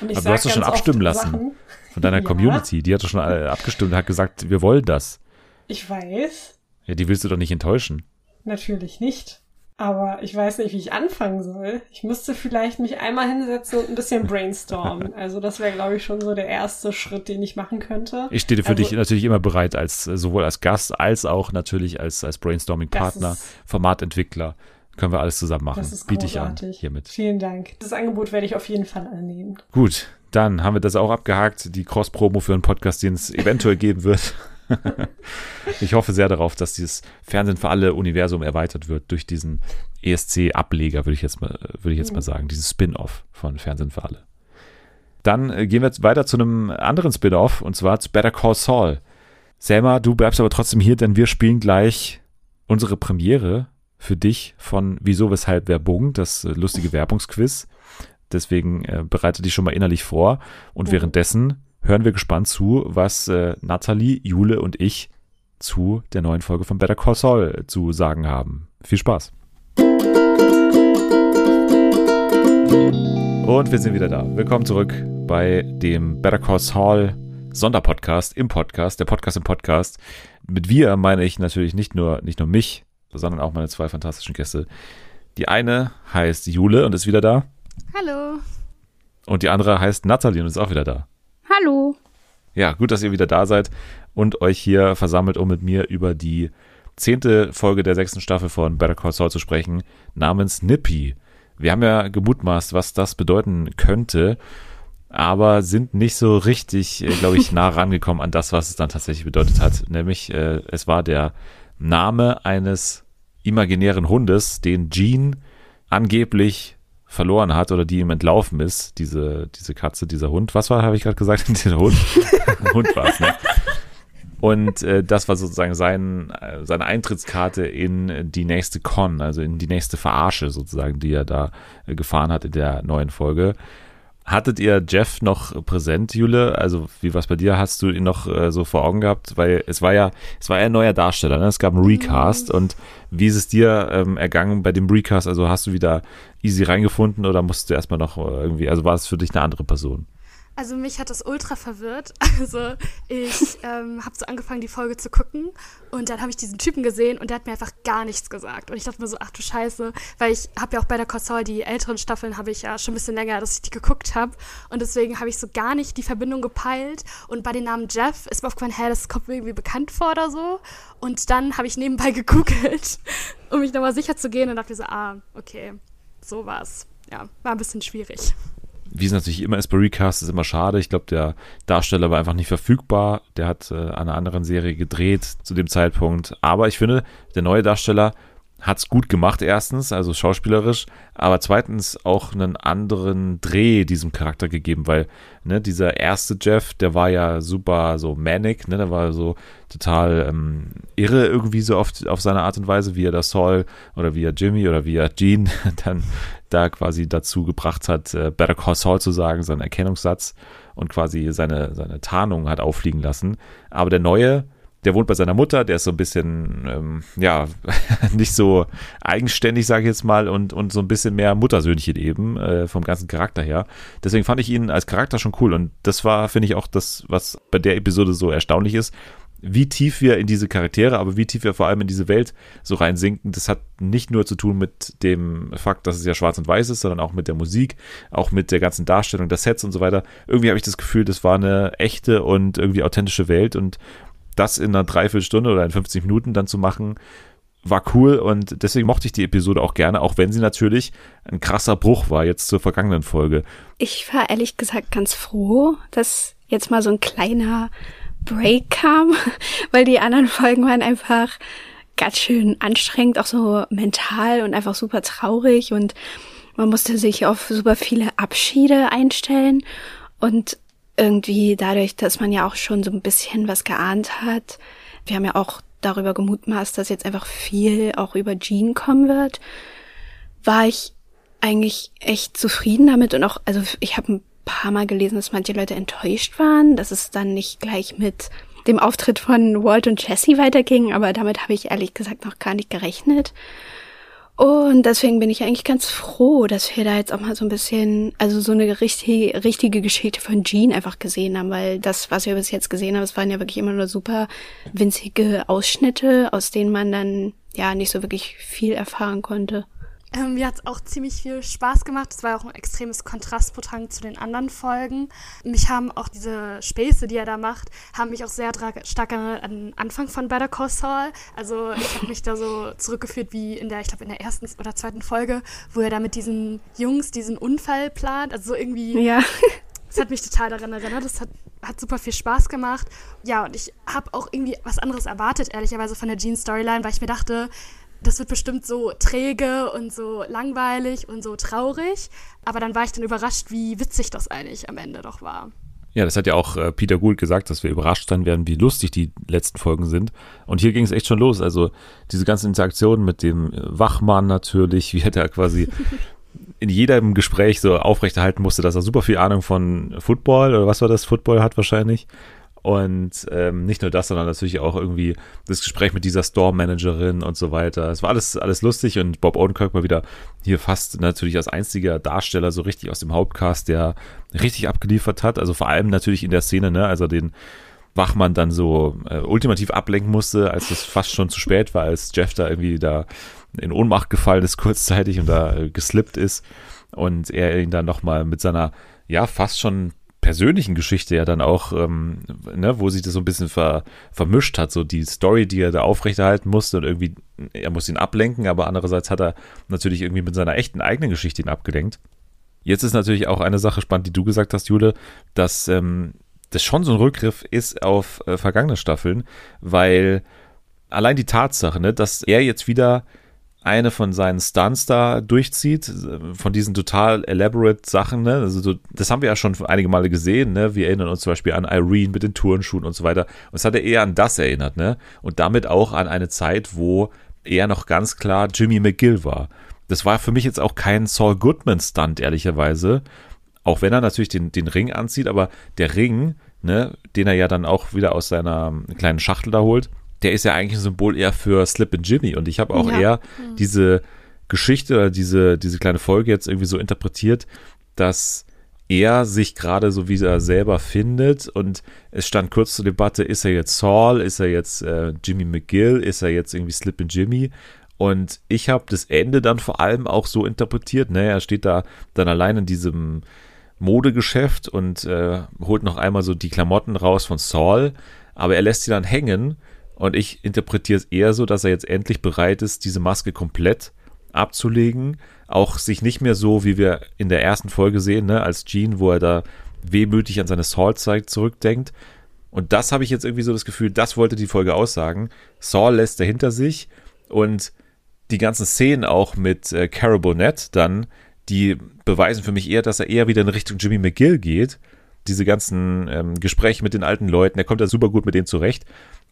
Und ich Aber du hast doch schon abstimmen lassen. Sachen. von deiner Ja. Community. Die hat doch schon alle abgestimmt und hat gesagt, wir wollen das. Ich weiß, Ja, die willst du doch nicht enttäuschen. natürlich nicht. Aber ich weiß nicht, wie ich anfangen soll. Ich müsste vielleicht mich einmal hinsetzen und ein bisschen brainstormen. Also das wäre, glaube ich, schon so der erste Schritt, den ich machen könnte. Ich stehe für Also- dich natürlich immer bereit, als äh, sowohl als Gast als auch natürlich als, als Brainstorming-Partner, Formatentwickler. Können wir alles zusammen machen. Das ist Biete ich an hiermit. Vielen Dank. Das Angebot werde ich auf jeden Fall annehmen. Gut, dann haben wir das auch abgehakt. Die Cross-Promo für einen Podcast, den es eventuell geben wird. ich hoffe sehr darauf, dass dieses Fernsehen für alle Universum erweitert wird durch diesen ESC-Ableger, würde ich jetzt mal, würde ich jetzt mal sagen, dieses Spin-off von Fernsehen für alle. Dann äh, gehen wir jetzt weiter zu einem anderen Spin-off und zwar zu Better Call Saul. Selma, du bleibst aber trotzdem hier, denn wir spielen gleich unsere Premiere für dich von Wieso, Weshalb, Werbung, das äh, lustige Werbungsquiz. Deswegen äh, bereite dich schon mal innerlich vor. Und Mhm. währenddessen hören wir gespannt zu, was äh, Nathalie, Jule und ich zu der neuen Folge von Better Call Saul zu sagen haben. Viel Spaß. Und wir sind wieder da. Willkommen zurück bei dem Better Call Saul Sonderpodcast im Podcast, der Podcast im Podcast. Mit wir meine ich natürlich nicht nur, nicht nur mich, sondern auch meine zwei fantastischen Gäste. Die eine heißt Jule und ist wieder da. Hallo. Und die andere heißt Nathalie und ist auch wieder da. Hallo. Ja, gut, dass ihr wieder da seid und euch hier versammelt, um mit mir über die zehnte Folge der sechsten Staffel von Better Call Saul zu sprechen, namens Nippy. Wir haben ja gemutmaßt, was das bedeuten könnte, aber sind nicht so richtig, äh, glaube ich, nah rangekommen an das, was es dann tatsächlich bedeutet hat. Nämlich, äh, es war der Name eines imaginären Hundes, den Gene angeblich verloren hat oder die ihm entlaufen ist, diese, diese Katze, dieser Hund. Was war, habe ich gerade gesagt, dieser Hund? Hund war es, ne? Und äh, das war sozusagen sein, äh, seine Eintrittskarte in die nächste Con, also in die nächste Verarsche sozusagen, die er da äh, gefahren hat in der neuen Folge. Hattet ihr Jeff noch präsent, Jule? Also wie was bei dir? Hast du ihn noch äh, so vor Augen gehabt? Weil es war ja, es war ja ein neuer Darsteller, ne? Es gab einen Recast Mhm. und wie ist es dir ähm, ergangen bei dem Recast? Also hast du wieder easy reingefunden oder musst du erstmal noch äh, irgendwie, also war es für dich eine andere Person? Also mich hat das ultra verwirrt. Also ich ähm, habe so angefangen, die Folge zu gucken und dann habe ich diesen Typen gesehen und der hat mir einfach gar nichts gesagt. Und ich dachte mir so, ach du Scheiße, weil ich habe ja auch bei der Korsol die älteren Staffeln habe ich ja schon ein bisschen länger, dass ich die geguckt habe und deswegen habe ich so gar nicht die Verbindung gepeilt und bei dem Namen Jeff ist mir aufgefallen, hä, das kommt mir irgendwie bekannt vor oder so und dann habe ich nebenbei gegoogelt, um mich nochmal sicher zu gehen und dachte mir so, ah, okay, so war's. Ja, war ein bisschen schwierig. Wie es natürlich immer ist bei Recast, ist immer schade. Ich glaube, der Darsteller war einfach nicht verfügbar. Der hat äh, an anderen Serie gedreht zu dem Zeitpunkt. Aber ich finde, der neue Darsteller hat es gut gemacht, erstens, also schauspielerisch, aber zweitens auch einen anderen Dreh diesem Charakter gegeben, weil ne, dieser erste Jeff, der war ja super so manic, ne, der war so total ähm, irre irgendwie so auf, auf seine Art und Weise, wie er das Saul oder wie er Jimmy oder wie er Gene dann da quasi dazu gebracht hat, äh, Better Call Saul zu sagen, seinen Erkennungssatz und quasi seine, seine Tarnung hat auffliegen lassen. Aber der neue, der wohnt bei seiner Mutter, der ist so ein bisschen, ähm, ja, nicht so eigenständig, sage ich jetzt mal, und, und so ein bisschen mehr Muttersöhnchen eben, äh, vom ganzen Charakter her. Deswegen fand ich ihn als Charakter schon cool und das war, finde ich, auch das, was bei der Episode so erstaunlich ist, wie tief wir in diese Charaktere, aber wie tief wir vor allem in diese Welt so reinsinken, das hat nicht nur zu tun mit dem Fakt, dass es ja schwarz und weiß ist, sondern auch mit der Musik, auch mit der ganzen Darstellung der Sets und so weiter. Irgendwie habe ich das Gefühl, das war eine echte und irgendwie authentische Welt und das in einer Dreiviertelstunde oder in 50 Minuten dann zu machen, war cool und deswegen mochte ich die Episode auch gerne, auch wenn sie natürlich ein krasser Bruch war jetzt zur vergangenen Folge. Ich war ehrlich gesagt ganz froh, dass jetzt mal so ein kleiner Break kam, weil die anderen Folgen waren einfach ganz schön anstrengend, auch so mental und einfach super traurig und man musste sich auf super viele Abschiede einstellen und irgendwie dadurch, dass man ja auch schon so ein bisschen was geahnt hat, wir haben ja auch darüber gemutmaßt, dass jetzt einfach viel auch über Jean kommen wird, war ich eigentlich echt zufrieden damit? Und auch, also ich habe ein paar Mal gelesen, dass manche Leute enttäuscht waren, dass es dann nicht gleich mit dem Auftritt von Walt und Jesse weiterging, aber damit habe ich ehrlich gesagt noch gar nicht gerechnet. Und deswegen bin ich eigentlich ganz froh, dass wir da jetzt auch mal so ein bisschen, also so eine richtige, richtige Geschichte von Jean einfach gesehen haben, weil das, was wir bis jetzt gesehen haben, es waren ja wirklich immer nur super winzige Ausschnitte, aus denen man dann ja nicht so wirklich viel erfahren konnte. Ähm, mir hat es auch ziemlich viel Spaß gemacht. Es war auch ein extremes Kontrastprogramm zu den anderen Folgen. Mich haben auch diese Späße, die er da macht, haben mich auch sehr stark an an den Anfang von Better Call Saul. Also ich habe mich da so zurückgeführt wie in der, ich glaube in der ersten oder zweiten Folge, wo er da mit diesen Jungs diesen Unfall plant. Also so irgendwie Ja. das hat mich total daran erinnert. Das hat, hat super viel Spaß gemacht. Ja, und ich habe auch irgendwie was anderes erwartet, ehrlicherweise, von der Jean-Storyline, weil ich mir dachte, das wird bestimmt so träge und so langweilig und so traurig. Aber dann war ich dann überrascht, wie witzig das eigentlich am Ende doch war. Ja, das hat ja auch äh, Peter Gould gesagt, dass wir überrascht sein werden, wie lustig die letzten Folgen sind. Und hier ging es echt schon los. Also diese ganzen Interaktionen mit dem äh, Wachmann natürlich, wie er quasi in jedem Gespräch so aufrechterhalten musste, dass er super viel Ahnung von Football oder was war das? Football hat wahrscheinlich. Und ähm, nicht nur das, sondern natürlich auch irgendwie das Gespräch mit dieser Store-Managerin und so weiter. Es war alles, alles lustig und Bob Odenkirk mal wieder hier fast natürlich als einziger Darsteller so richtig aus dem Hauptcast, der richtig abgeliefert hat. Also vor allem natürlich in der Szene, ne, also den Wachmann dann so äh, ultimativ ablenken musste, als es fast schon zu spät war, als Jeff da irgendwie da in Ohnmacht gefallen ist kurzzeitig und da äh, geslippt ist und er ihn dann nochmal mit seiner, ja, fast schon persönlichen Geschichte ja dann auch, ähm, ne, wo sich das so ein bisschen ver, vermischt hat, so die Story, die er da aufrechterhalten musste und irgendwie, er muss ihn ablenken, aber andererseits hat er natürlich irgendwie mit seiner echten eigenen Geschichte ihn abgelenkt. Jetzt ist natürlich auch eine Sache spannend, die du gesagt hast, Jule, dass ähm, das schon so ein Rückgriff ist auf äh, vergangene Staffeln, weil allein die Tatsache, ne, dass er jetzt wieder eine von seinen Stunts da durchzieht, von diesen total elaborate Sachen, ne? Also so, das haben wir ja schon einige Male gesehen, ne? Wir erinnern uns zum Beispiel an Irene mit den Turnschuhen und so weiter. Und es hat er eher an das erinnert, ne? Und damit auch an eine Zeit, wo er noch ganz klar Jimmy McGill war. Das war für mich jetzt auch kein Saul Goodman-Stunt, ehrlicherweise. Auch wenn er natürlich den, den Ring anzieht, aber der Ring, ne, den er ja dann auch wieder aus seiner kleinen Schachtel da holt, der ist ja eigentlich ein Symbol eher für Slip and Jimmy. Und ich habe auch Ja. eher diese Geschichte oder diese, diese kleine Folge jetzt irgendwie so interpretiert, dass er sich gerade so wie er selber findet und es stand kurz zur Debatte, ist er jetzt Saul, ist er jetzt äh, Jimmy McGill, ist er jetzt irgendwie Slip and Jimmy und ich habe das Ende dann vor allem auch so interpretiert, ne, er steht da dann allein in diesem Modegeschäft und äh, holt noch einmal so die Klamotten raus von Saul, aber er lässt sie dann hängen und ich interpretiere es eher so, dass er jetzt endlich bereit ist, diese Maske komplett abzulegen, auch sich nicht mehr so, wie wir in der ersten Folge sehen, ne, als Gene, wo er da wehmütig an seine Saul-Zeit zurückdenkt. Und das habe ich jetzt irgendwie so das Gefühl, das wollte die Folge aussagen. Saul lässt er hinter sich und die ganzen Szenen auch mit äh, Cara Bonnet dann, die beweisen für mich eher, dass er eher wieder in Richtung Jimmy McGill geht. Diese ganzen ähm, Gespräche mit den alten Leuten, er kommt da super gut mit denen zurecht.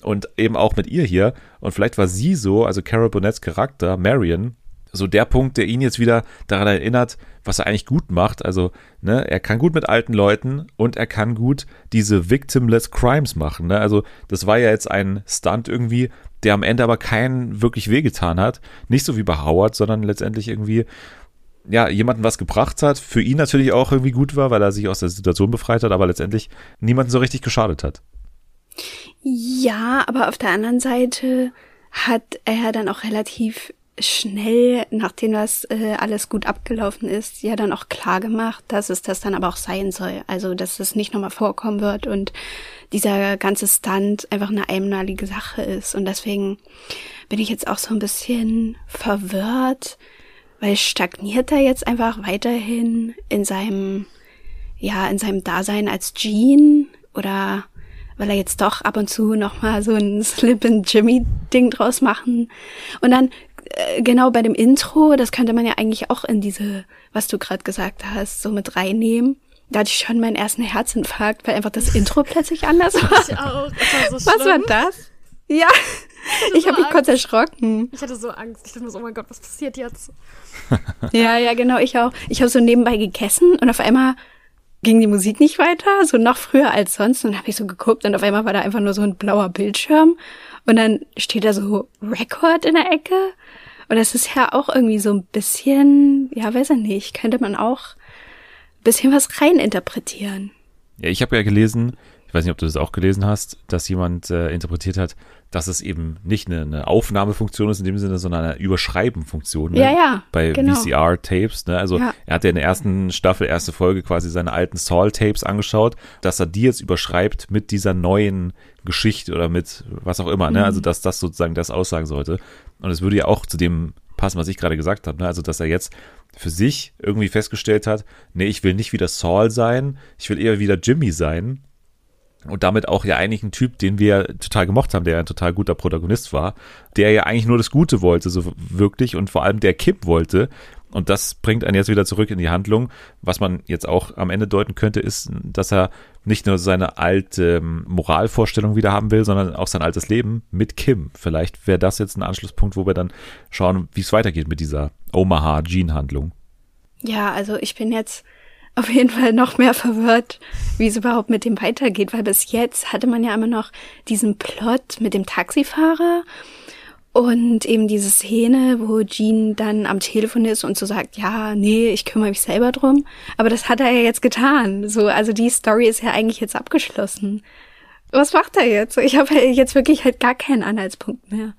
Und eben auch mit ihr hier. Und vielleicht war sie so, also Cara Bonnets Charakter, Marion, so der Punkt, der ihn jetzt wieder daran erinnert, was er eigentlich gut macht. Also, ne, er kann gut mit alten Leuten und er kann gut diese victimless Crimes machen. Ne? Also, das war ja jetzt ein Stunt irgendwie, der am Ende aber keinen wirklich wehgetan hat. Nicht so wie bei Howard, sondern letztendlich irgendwie, ja, jemanden was gebracht hat. Für ihn natürlich auch irgendwie gut war, weil er sich aus der Situation befreit hat, aber letztendlich niemanden so richtig geschadet hat. Ja, aber auf der anderen Seite hat er dann auch relativ schnell, nachdem das äh, alles gut abgelaufen ist, ja dann auch klar gemacht, dass es das dann aber auch sein soll. Also, dass es nicht nochmal vorkommen wird und dieser ganze Stunt einfach eine einmalige Sache ist. Und deswegen bin ich jetzt auch so ein bisschen verwirrt, weil stagniert er jetzt einfach weiterhin in seinem, ja, in seinem Dasein als Gene oder weil er jetzt doch ab und zu noch mal so ein Slip and Jimmy Ding draus machen und dann äh, genau bei dem Intro, das könnte man ja eigentlich auch in diese, was du gerade gesagt hast, so mit reinnehmen. Da hatte ich schon meinen ersten Herzinfarkt, weil einfach das Intro plötzlich anders war. Ich auch. Das war so Was war das? Ja, ich habe mich kurz erschrocken. Ich hatte so Angst. Ich dachte mir so, oh mein Gott, was passiert jetzt? Ja, ja, genau, ich auch. Ich habe so nebenbei gegessen und auf einmal ging die Musik nicht weiter, so noch früher als sonst. Und dann habe ich so geguckt und auf einmal war da einfach nur so ein blauer Bildschirm. Und dann steht da so Record in der Ecke. Und das ist ja auch irgendwie so ein bisschen, ja, weiß ich nicht, könnte man auch ein bisschen was reininterpretieren. Ja, ich habe ja gelesen, ich weiß nicht, ob du das auch gelesen hast, dass jemand äh, interpretiert hat, dass es eben nicht eine, eine Aufnahmefunktion ist in dem Sinne, sondern eine Überschreibenfunktion. Ne? Ja, ja, Bei genau. VCR-Tapes. Ne? Also Ja. er hat ja in der ersten Staffel, erste Folge quasi seine alten Saul-Tapes angeschaut, dass er die jetzt überschreibt mit dieser neuen Geschichte oder mit was auch immer. Ne? Mhm. Also dass das sozusagen das aussagen sollte. Und es würde ja auch zu dem passen, was ich gerade gesagt habe. Ne? Also dass er jetzt für sich irgendwie festgestellt hat, nee, ich will nicht wieder Saul sein, ich will eher wieder Jimmy sein. Und damit auch ja eigentlich ein Typ, den wir total gemocht haben, der ein total guter Protagonist war, der ja eigentlich nur das Gute wollte, so wirklich, und vor allem der Kipp wollte. Und das bringt einen jetzt wieder zurück in die Handlung. Was man jetzt auch am Ende deuten könnte, ist, dass er nicht nur seine alte ähm, Moralvorstellung wieder haben will, sondern auch sein altes Leben mit Kim. Vielleicht wäre das jetzt ein Anschlusspunkt, wo wir dann schauen, wie es weitergeht mit dieser Omaha-Gene-Handlung. Ja, also ich bin jetzt auf jeden Fall noch mehr verwirrt, wie es überhaupt mit dem weitergeht, weil bis jetzt hatte man ja immer noch diesen Plot mit dem Taxifahrer und eben diese Szene, wo Jean dann am Telefon ist und so sagt, ja, nee, ich kümmere mich selber drum. Aber das hat er ja jetzt getan. So, also die Story ist ja eigentlich jetzt abgeschlossen. Was macht er jetzt? Ich habe jetzt wirklich halt gar keinen Anhaltspunkt mehr.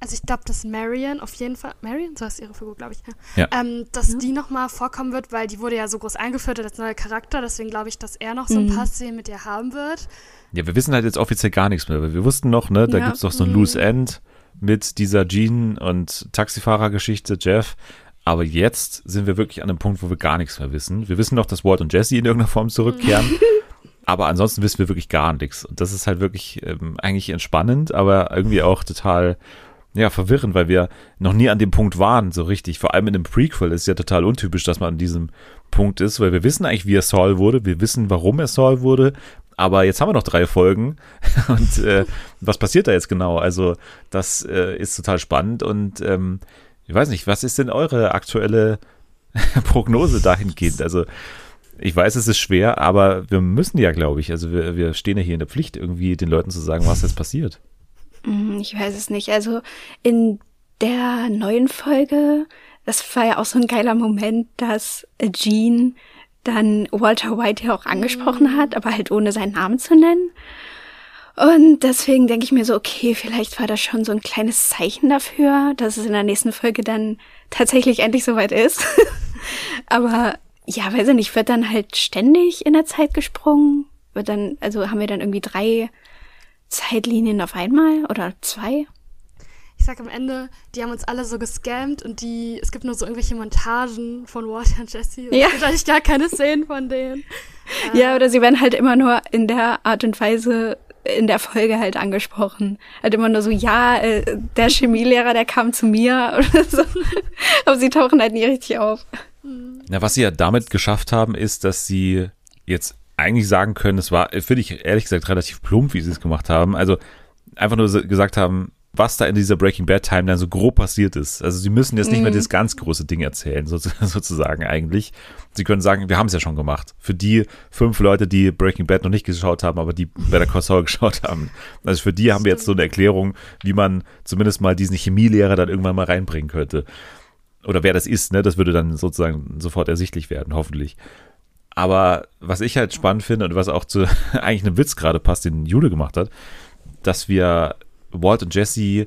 Also ich glaube, dass Marion auf jeden Fall, Marion, so heißt ihre Figur, glaube ich, Ja. Ähm, dass die nochmal vorkommen wird, weil die wurde ja so groß eingeführt als neuer Charakter, deswegen glaube ich, dass er noch so ein paar Szenen mit ihr haben wird. Ja, wir wissen halt jetzt offiziell gar nichts mehr. weil Wir wussten noch, ne, da Ja. gibt's doch so ein Loose End mit dieser Jean und Taxifahrergeschichte, Jeff. Aber jetzt sind wir wirklich an einem Punkt, wo wir gar nichts mehr wissen. Wir wissen noch, dass Walt und Jesse in irgendeiner Form zurückkehren. aber ansonsten wissen wir wirklich gar nichts. Und das ist halt wirklich ähm, eigentlich entspannend, aber irgendwie auch total ja, verwirrend, weil wir noch nie an dem Punkt waren, so richtig. Vor allem in dem Prequel ist ja total untypisch, dass man an diesem Punkt ist, weil wir wissen eigentlich, wie er Saul wurde, wir wissen, warum er Saul wurde, aber jetzt haben wir noch drei Folgen und äh, was passiert da jetzt genau? Also das äh, ist total spannend und ähm, ich weiß nicht, was ist denn eure aktuelle Prognose dahingehend? Also ich weiß, es ist schwer, aber wir müssen ja, glaube ich, also wir, wir stehen ja hier in der Pflicht, irgendwie den Leuten zu sagen, was jetzt passiert. Hm, Ich weiß es nicht. Also in der neuen Folge, das war ja auch so ein geiler Moment, dass Jean dann Walter White ja auch angesprochen hat, aber halt ohne seinen Namen zu nennen. Und deswegen denke ich mir so, okay, vielleicht war das schon so ein kleines Zeichen dafür, dass es in der nächsten Folge dann tatsächlich endlich soweit ist. aber ja, weiß ich nicht, wird dann halt ständig in der Zeit gesprungen? Wird dann, also haben wir dann irgendwie drei Zeitlinien auf einmal oder zwei? Ich sag am Ende, die haben uns alle so gescammt und die, es gibt nur so irgendwelche Montagen von Walter und Jesse. Und Ja. Es gibt eigentlich gar keine Szenen von denen. Ja, oder sie werden halt immer nur in der Art und Weise in der Folge halt angesprochen. Halt immer nur so, ja, äh, der Chemielehrer, der kam zu mir oder so. Aber sie tauchen halt nie richtig auf. Na, was sie ja damit geschafft haben, ist, dass sie jetzt eigentlich sagen können, es war, finde ich ehrlich gesagt relativ plump, wie sie es gemacht haben. Also einfach nur gesagt haben, was da in dieser Breaking Bad Timeline so grob passiert ist. Also sie müssen jetzt nicht mehr das ganz große Ding erzählen, so, sozusagen eigentlich. Sie können sagen, wir haben es ja schon gemacht. Für die fünf Leute, die Breaking Bad noch nicht geschaut haben, aber die Better Call Saul geschaut haben. Also für die haben wir jetzt so eine Erklärung, wie man zumindest mal diesen Chemielehrer dann irgendwann mal reinbringen könnte oder wer das ist, ne, das würde dann sozusagen sofort ersichtlich werden, hoffentlich. Aber was ich halt spannend finde und was auch zu eigentlich einem Witz gerade passt, den Jule gemacht hat, dass wir Walt und Jesse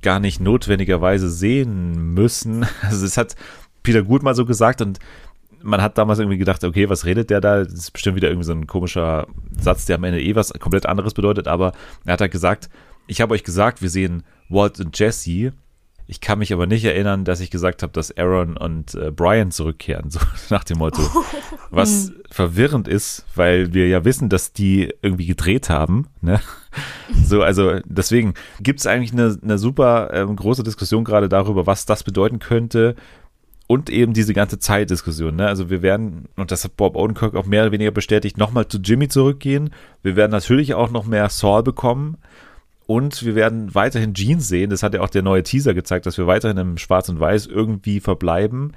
gar nicht notwendigerweise sehen müssen. Also es hat Peter Gut mal so gesagt und man hat damals irgendwie gedacht, okay, was redet der da? Das ist bestimmt wieder irgendwie so ein komischer Satz, der am Ende eh was komplett anderes bedeutet, aber er hat halt gesagt, ich habe euch gesagt, wir sehen Walt und Jesse. Ich kann mich aber nicht erinnern, dass ich gesagt habe, dass Aaron und äh, Brian zurückkehren, so nach dem Motto. Was verwirrend ist, weil wir ja wissen, dass die irgendwie gedreht haben. Ne? So, also deswegen gibt es eigentlich eine, eine super ähm, große Diskussion gerade darüber, was das bedeuten könnte. Und eben diese ganze Zeitdiskussion. Ne? Also wir werden, und das hat Bob Odenkirk auch mehr oder weniger bestätigt, nochmal zu Jimmy zurückgehen. Wir werden natürlich auch noch mehr Saul bekommen. Und wir werden weiterhin Jeans sehen. Das hat ja auch der neue Teaser gezeigt, dass wir weiterhin im Schwarz und Weiß irgendwie verbleiben.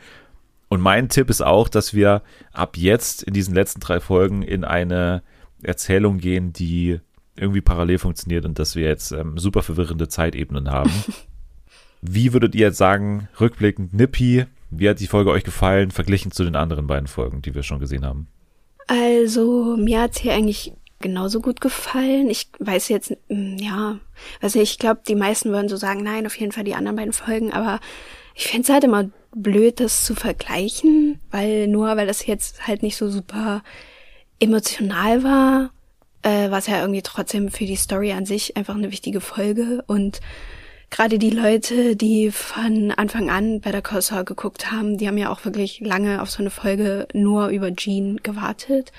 Und mein Tipp ist auch, dass wir ab jetzt in diesen letzten drei Folgen in eine Erzählung gehen, die irgendwie parallel funktioniert und dass wir jetzt ähm, super verwirrende Zeitebenen haben. Wie würdet ihr jetzt sagen, rückblickend Nippy, wie hat die Folge euch gefallen, verglichen zu den anderen beiden Folgen, die wir schon gesehen haben? Also, mir hat's hier eigentlich genauso gut gefallen. Ich weiß jetzt, mm, ja, weiß nicht, ich glaube, die meisten würden so sagen, nein, auf jeden Fall die anderen beiden Folgen, aber ich finde es halt immer blöd, das zu vergleichen, weil nur, weil das jetzt halt nicht so super emotional war, äh, was ja irgendwie trotzdem für die Story an sich einfach eine wichtige Folge und gerade die Leute, die von Anfang an bei der Corsair geguckt haben, die haben ja auch wirklich lange auf so eine Folge nur über Jean gewartet.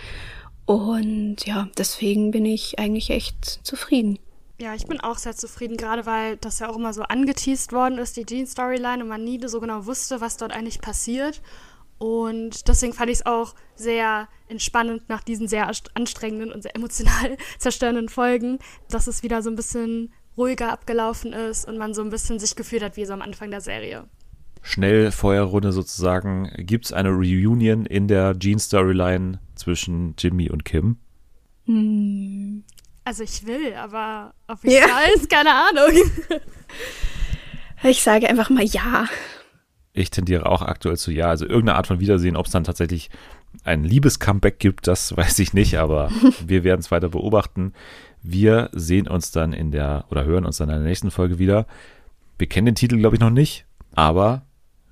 Und ja, deswegen bin ich eigentlich echt zufrieden. Ja, ich bin auch sehr zufrieden, gerade weil das ja auch immer so angeteased worden ist, die Jean-Storyline, und man nie so genau wusste, was dort eigentlich passiert. Und deswegen fand ich es auch sehr entspannend nach diesen sehr anstrengenden und sehr emotional zerstörenden Folgen, dass es wieder so ein bisschen ruhiger abgelaufen ist und man so ein bisschen sich gefühlt hat wie so am Anfang der Serie. Schnellfeuerrunde sozusagen. Gibt es eine Reunion in der Gene-Storyline zwischen Jimmy und Kim? Hm. Also ich will, aber ob ich Ja. ist, keine Ahnung. Ich sage einfach mal ja. Ich tendiere auch aktuell zu ja. Also irgendeine Art von Wiedersehen, ob es dann tatsächlich ein Liebes-Comeback gibt, das weiß ich nicht, aber wir werden es weiter beobachten. Wir sehen uns dann in der, oder hören uns dann in der nächsten Folge wieder. Wir kennen den Titel, glaube ich, noch nicht, aber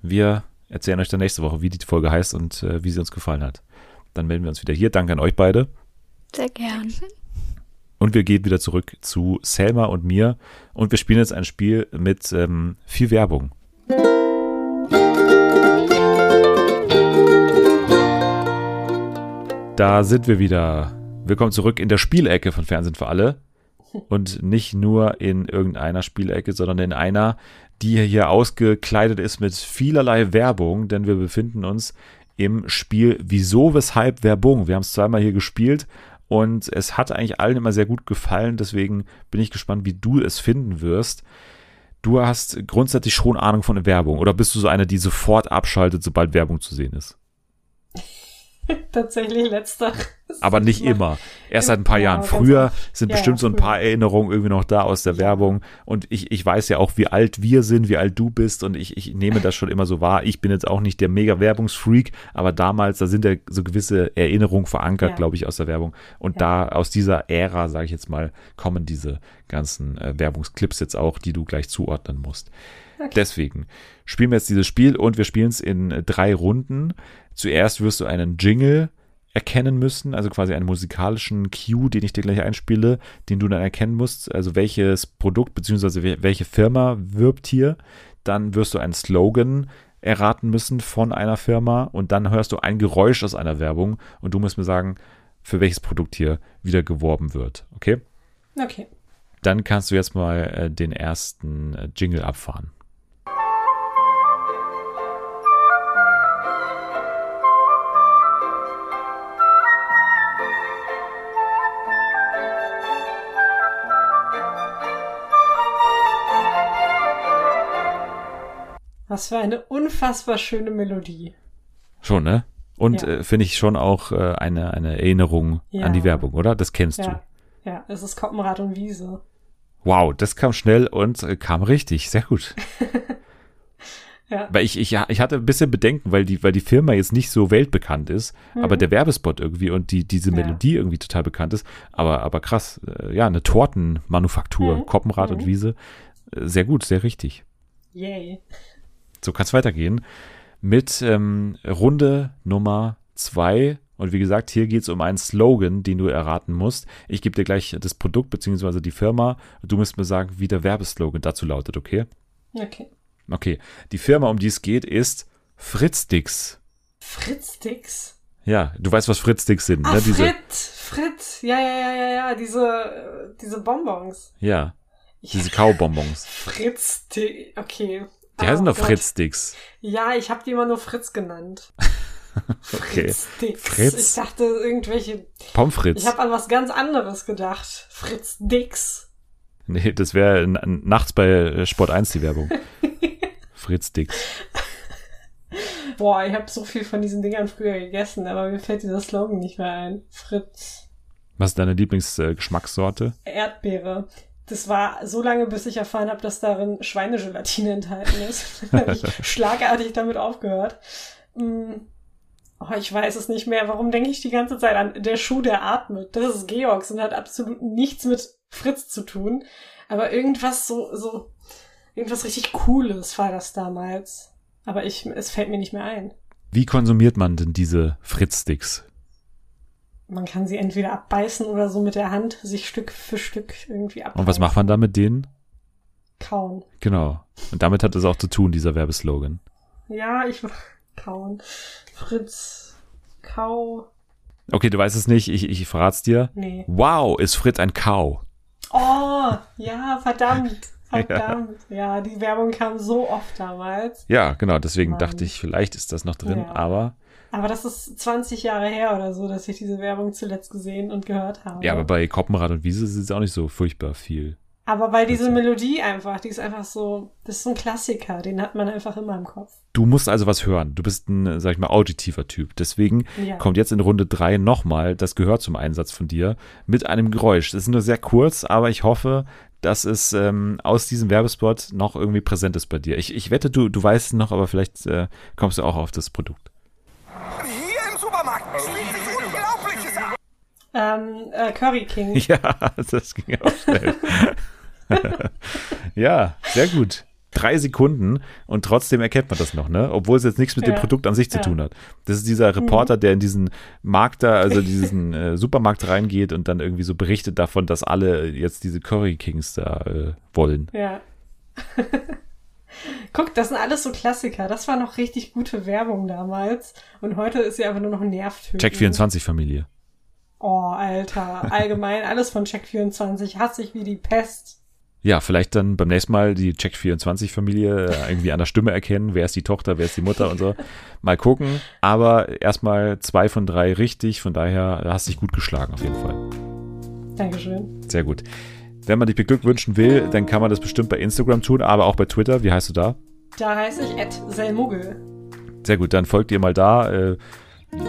wir erzählen euch dann nächste Woche, wie die Folge heißt und äh, wie sie uns gefallen hat. Dann melden wir uns wieder hier. Danke an euch beide. Sehr gern. Und wir gehen wieder zurück zu Selma und mir. Und wir spielen jetzt ein Spiel mit ähm, viel Werbung. Da sind wir wieder. Willkommen zurück in der Spielecke von Fernsehen für alle. Und nicht nur in irgendeiner Spielecke, sondern in einer, die hier ausgekleidet ist mit vielerlei Werbung, denn wir befinden uns im Spiel Wieso, Weshalb, Werbung. Wir haben es zweimal hier gespielt und es hat eigentlich allen immer sehr gut gefallen. Deswegen bin ich gespannt, wie du es finden wirst. Du hast grundsätzlich schon Ahnung von Werbung oder bist du so eine, die sofort abschaltet, sobald Werbung zu sehen ist? Tatsächlich letzter. Aber nicht immer. Erst seit ein paar Ja, Jahren. Früher sind Ja, bestimmt ja, so ein paar Erinnerungen irgendwie noch da aus der Werbung. Und ich, ich weiß ja auch, wie alt wir sind, wie alt du bist. Und ich, ich nehme das schon immer so wahr. Ich bin jetzt auch nicht der mega Werbungsfreak, aber damals, da sind ja so gewisse Erinnerungen verankert, glaube ich, aus der Werbung. Und da, aus dieser Ära, sage ich jetzt mal, kommen diese ganzen äh, Werbungsclips jetzt auch, die du gleich zuordnen musst. Deswegen spielen wir jetzt dieses Spiel und wir spielen es in äh, drei Runden. Zuerst wirst du einen Jingle erkennen müssen, also quasi einen musikalischen Cue, den ich dir gleich einspiele, den du dann erkennen musst, also welches Produkt bzw. wel- welche Firma wirbt hier. Dann wirst du einen Slogan erraten müssen von einer Firma und dann hörst du ein Geräusch aus einer Werbung und du musst mir sagen, für welches Produkt hier wieder geworben wird. Okay? Okay. Dann kannst du jetzt mal äh, den ersten äh, Jingle abfahren. Was für eine unfassbar schöne Melodie. Schon, ne? Und Ja. äh, finde ich schon auch äh, eine, eine Erinnerung Ja. an die Werbung, oder? Das kennst Ja. du. Ja, es ist Koppenrad und Wiese. Wow, das kam schnell und äh, kam richtig. Sehr gut. Ja. Weil ich, ich, ich hatte ein bisschen Bedenken, weil die, weil die Firma jetzt nicht so weltbekannt ist, aber der Werbespot irgendwie und die, diese Mhm. Melodie irgendwie total bekannt ist. Aber, aber krass, äh, ja, eine Tortenmanufaktur, Mhm. Koppenrad und Mhm. Wiese. Äh, Sehr gut, sehr richtig. Yay. So kann es weitergehen mit ähm, Runde Nummer zwei. Und wie gesagt, hier geht es um einen Slogan, den du erraten musst. Ich gebe dir gleich das Produkt bzw. die Firma. Du musst mir sagen, wie der Werbeslogan dazu lautet, okay? Okay. Okay. Die Firma, um die es geht, ist Fritzdix. Fritz-Sticks. Ja, du weißt, was Fritzdix sind, Ah, ne? Diese, Fritz, Fritz. Ja, ja, ja, ja, ja. Diese, äh, diese Bonbons. ja, diese Kaubonbons. Fritz, okay. Die heißen doch Gott. Fritzdix. Ja, ich habe die immer nur Fritz genannt. Okay. Fritz-Sticks. Fritz. Ich dachte irgendwelche. Pommes frites. Ich habe an was ganz anderes gedacht. Fritz Dix. Nee, das wäre nachts bei äh, Sport 1 die Werbung. Fritzdix. Boah, ich habe so viel von diesen Dingern früher gegessen, aber mir fällt dieser Slogan nicht mehr ein. Fritz. Was ist deine Lieblingsgeschmackssorte? Erdbeere. Das war so lange, bis ich erfahren habe, dass darin Schweinegelatine enthalten ist. Dann habe ich schlagartig damit aufgehört. Hm. Oh, ich weiß es nicht mehr. Warum denke ich die ganze Zeit an der Schuh, der atmet? Das ist Georgs und hat absolut nichts mit Fritz zu tun. Aber irgendwas so, so, irgendwas richtig Cooles war das damals. Aber ich, es fällt mir nicht mehr ein. Wie konsumiert man denn diese Fritzdix? Man kann sie entweder abbeißen oder so mit der Hand sich Stück für Stück irgendwie abbeißen. Und was macht man da mit denen? Kauen. Genau. Und damit hat es auch zu tun, dieser Werbeslogan. Ja, ich kauen. Fritz. Kau. Okay, du weißt es nicht, ich, ich verrat's dir. Nee. Wow, ist Fritz ein Kau? Oh, ja, verdammt. Verdammt. Ja, die Werbung kam so oft damals. Ja, genau, desegen Mann. dachte ich, vielleicht ist das noch drin, Ja. aber Aber das ist 20 Jahre her oder so, dass ich diese Werbung zuletzt gesehen und gehört habe. ja, aber bei Koppenrad und Wiese ist es auch nicht so furchtbar viel. Aber weil diese Melodie einfach, die ist einfach so, das ist so ein Klassiker, den hat man einfach immer im Kopf. Du musst also was hören. Du bist ein, sag ich mal, auditiver Typ. Deswegen Ja. kommt jetzt in Runde drei nochmal das Gehör zum Einsatz von dir mit einem Geräusch. Das ist nur sehr kurz, aber ich hoffe, dass es ähm, aus diesem Werbespot noch irgendwie präsent ist bei dir. Ich, ich wette, du, du weißt es noch, aber vielleicht äh, kommst du auch auf das Produkt. Hier im Supermarkt spielt sich Unglaubliches ab. Ähm, äh, Curry King. Ja, das ging auch schnell. ja, sehr gut. Drei Sekunden und trotzdem erkennt man das noch, ne? Obwohl es jetzt nichts mit dem Ja, Produkt an sich zu ja. Mhm. tun hat. Das ist dieser Reporter, der in diesen Markt da, also diesen äh, Supermarkt reingeht und dann irgendwie so berichtet davon, dass alle jetzt diese Curry Kings da äh, wollen. Ja. Guck, das sind alles so Klassiker. Das war noch richtig gute Werbung damals. Und heute ist sie einfach nur noch nervtötend. Check 24 Familie. Oh, Alter. Allgemein alles von Check 24. Hasse ich wie die Pest. Ja, vielleicht dann beim nächsten Mal die Check 24 Familie äh, irgendwie an der Stimme erkennen, wer ist die Tochter, wer ist die Mutter und so. Mal gucken. Aber erstmal zwei von drei richtig, von daher hast du dich gut geschlagen auf jeden Fall. Dankeschön. Sehr gut. Wenn man dich beglückwünschen will, dann kann man das bestimmt bei Instagram tun, aber auch bei Twitter. Wie heißt du da? Da heiße ich Ed Selmuggel. Sehr gut, dann folgt ihr mal da. Äh,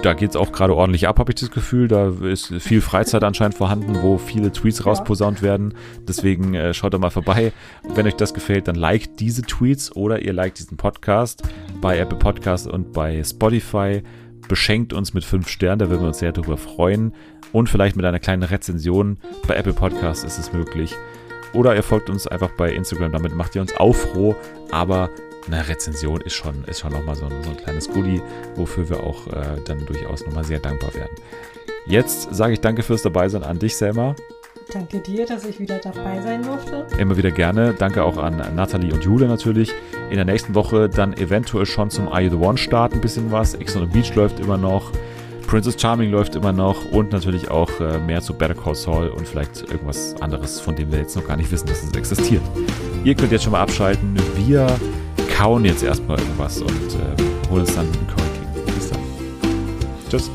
da geht's auch gerade ordentlich ab, habe ich das Gefühl. Da ist viel Freizeit anscheinend vorhanden, wo viele Tweets rausposaunt werden. Deswegen äh, schaut da mal vorbei. Wenn euch das gefällt, dann liked diese Tweets oder ihr liked diesen Podcast bei Apple Podcast und bei Spotify. Beschenkt uns mit fünf Sternen, da würden wir uns sehr darüber freuen. Und vielleicht mit einer kleinen Rezension. Bei Apple Podcast ist es möglich. Oder ihr folgt uns einfach bei Instagram, damit macht ihr uns auch froh. Aber eine Rezension ist schon, ist schon nochmal so ein, so ein kleines Goodie, wofür wir auch äh, dann durchaus nochmal sehr dankbar werden. Jetzt sage ich danke fürs Dabeisein an dich, Selma. Danke dir, dass ich wieder dabei sein durfte. Immer wieder gerne. Danke auch an Nathalie und Jule natürlich. In der nächsten Woche dann eventuell schon zum Are You The One Start ein bisschen was. Ex on the Beach läuft immer noch. Princess Charming läuft immer noch und natürlich auch äh, mehr zu Better Call Saul und vielleicht irgendwas anderes, von dem wir jetzt noch gar nicht wissen, dass es existiert. Ihr könnt jetzt schon mal abschalten. Wir kauen jetzt erstmal irgendwas und äh, holen uns dann einen Curry King. Bis dann. Tschüss.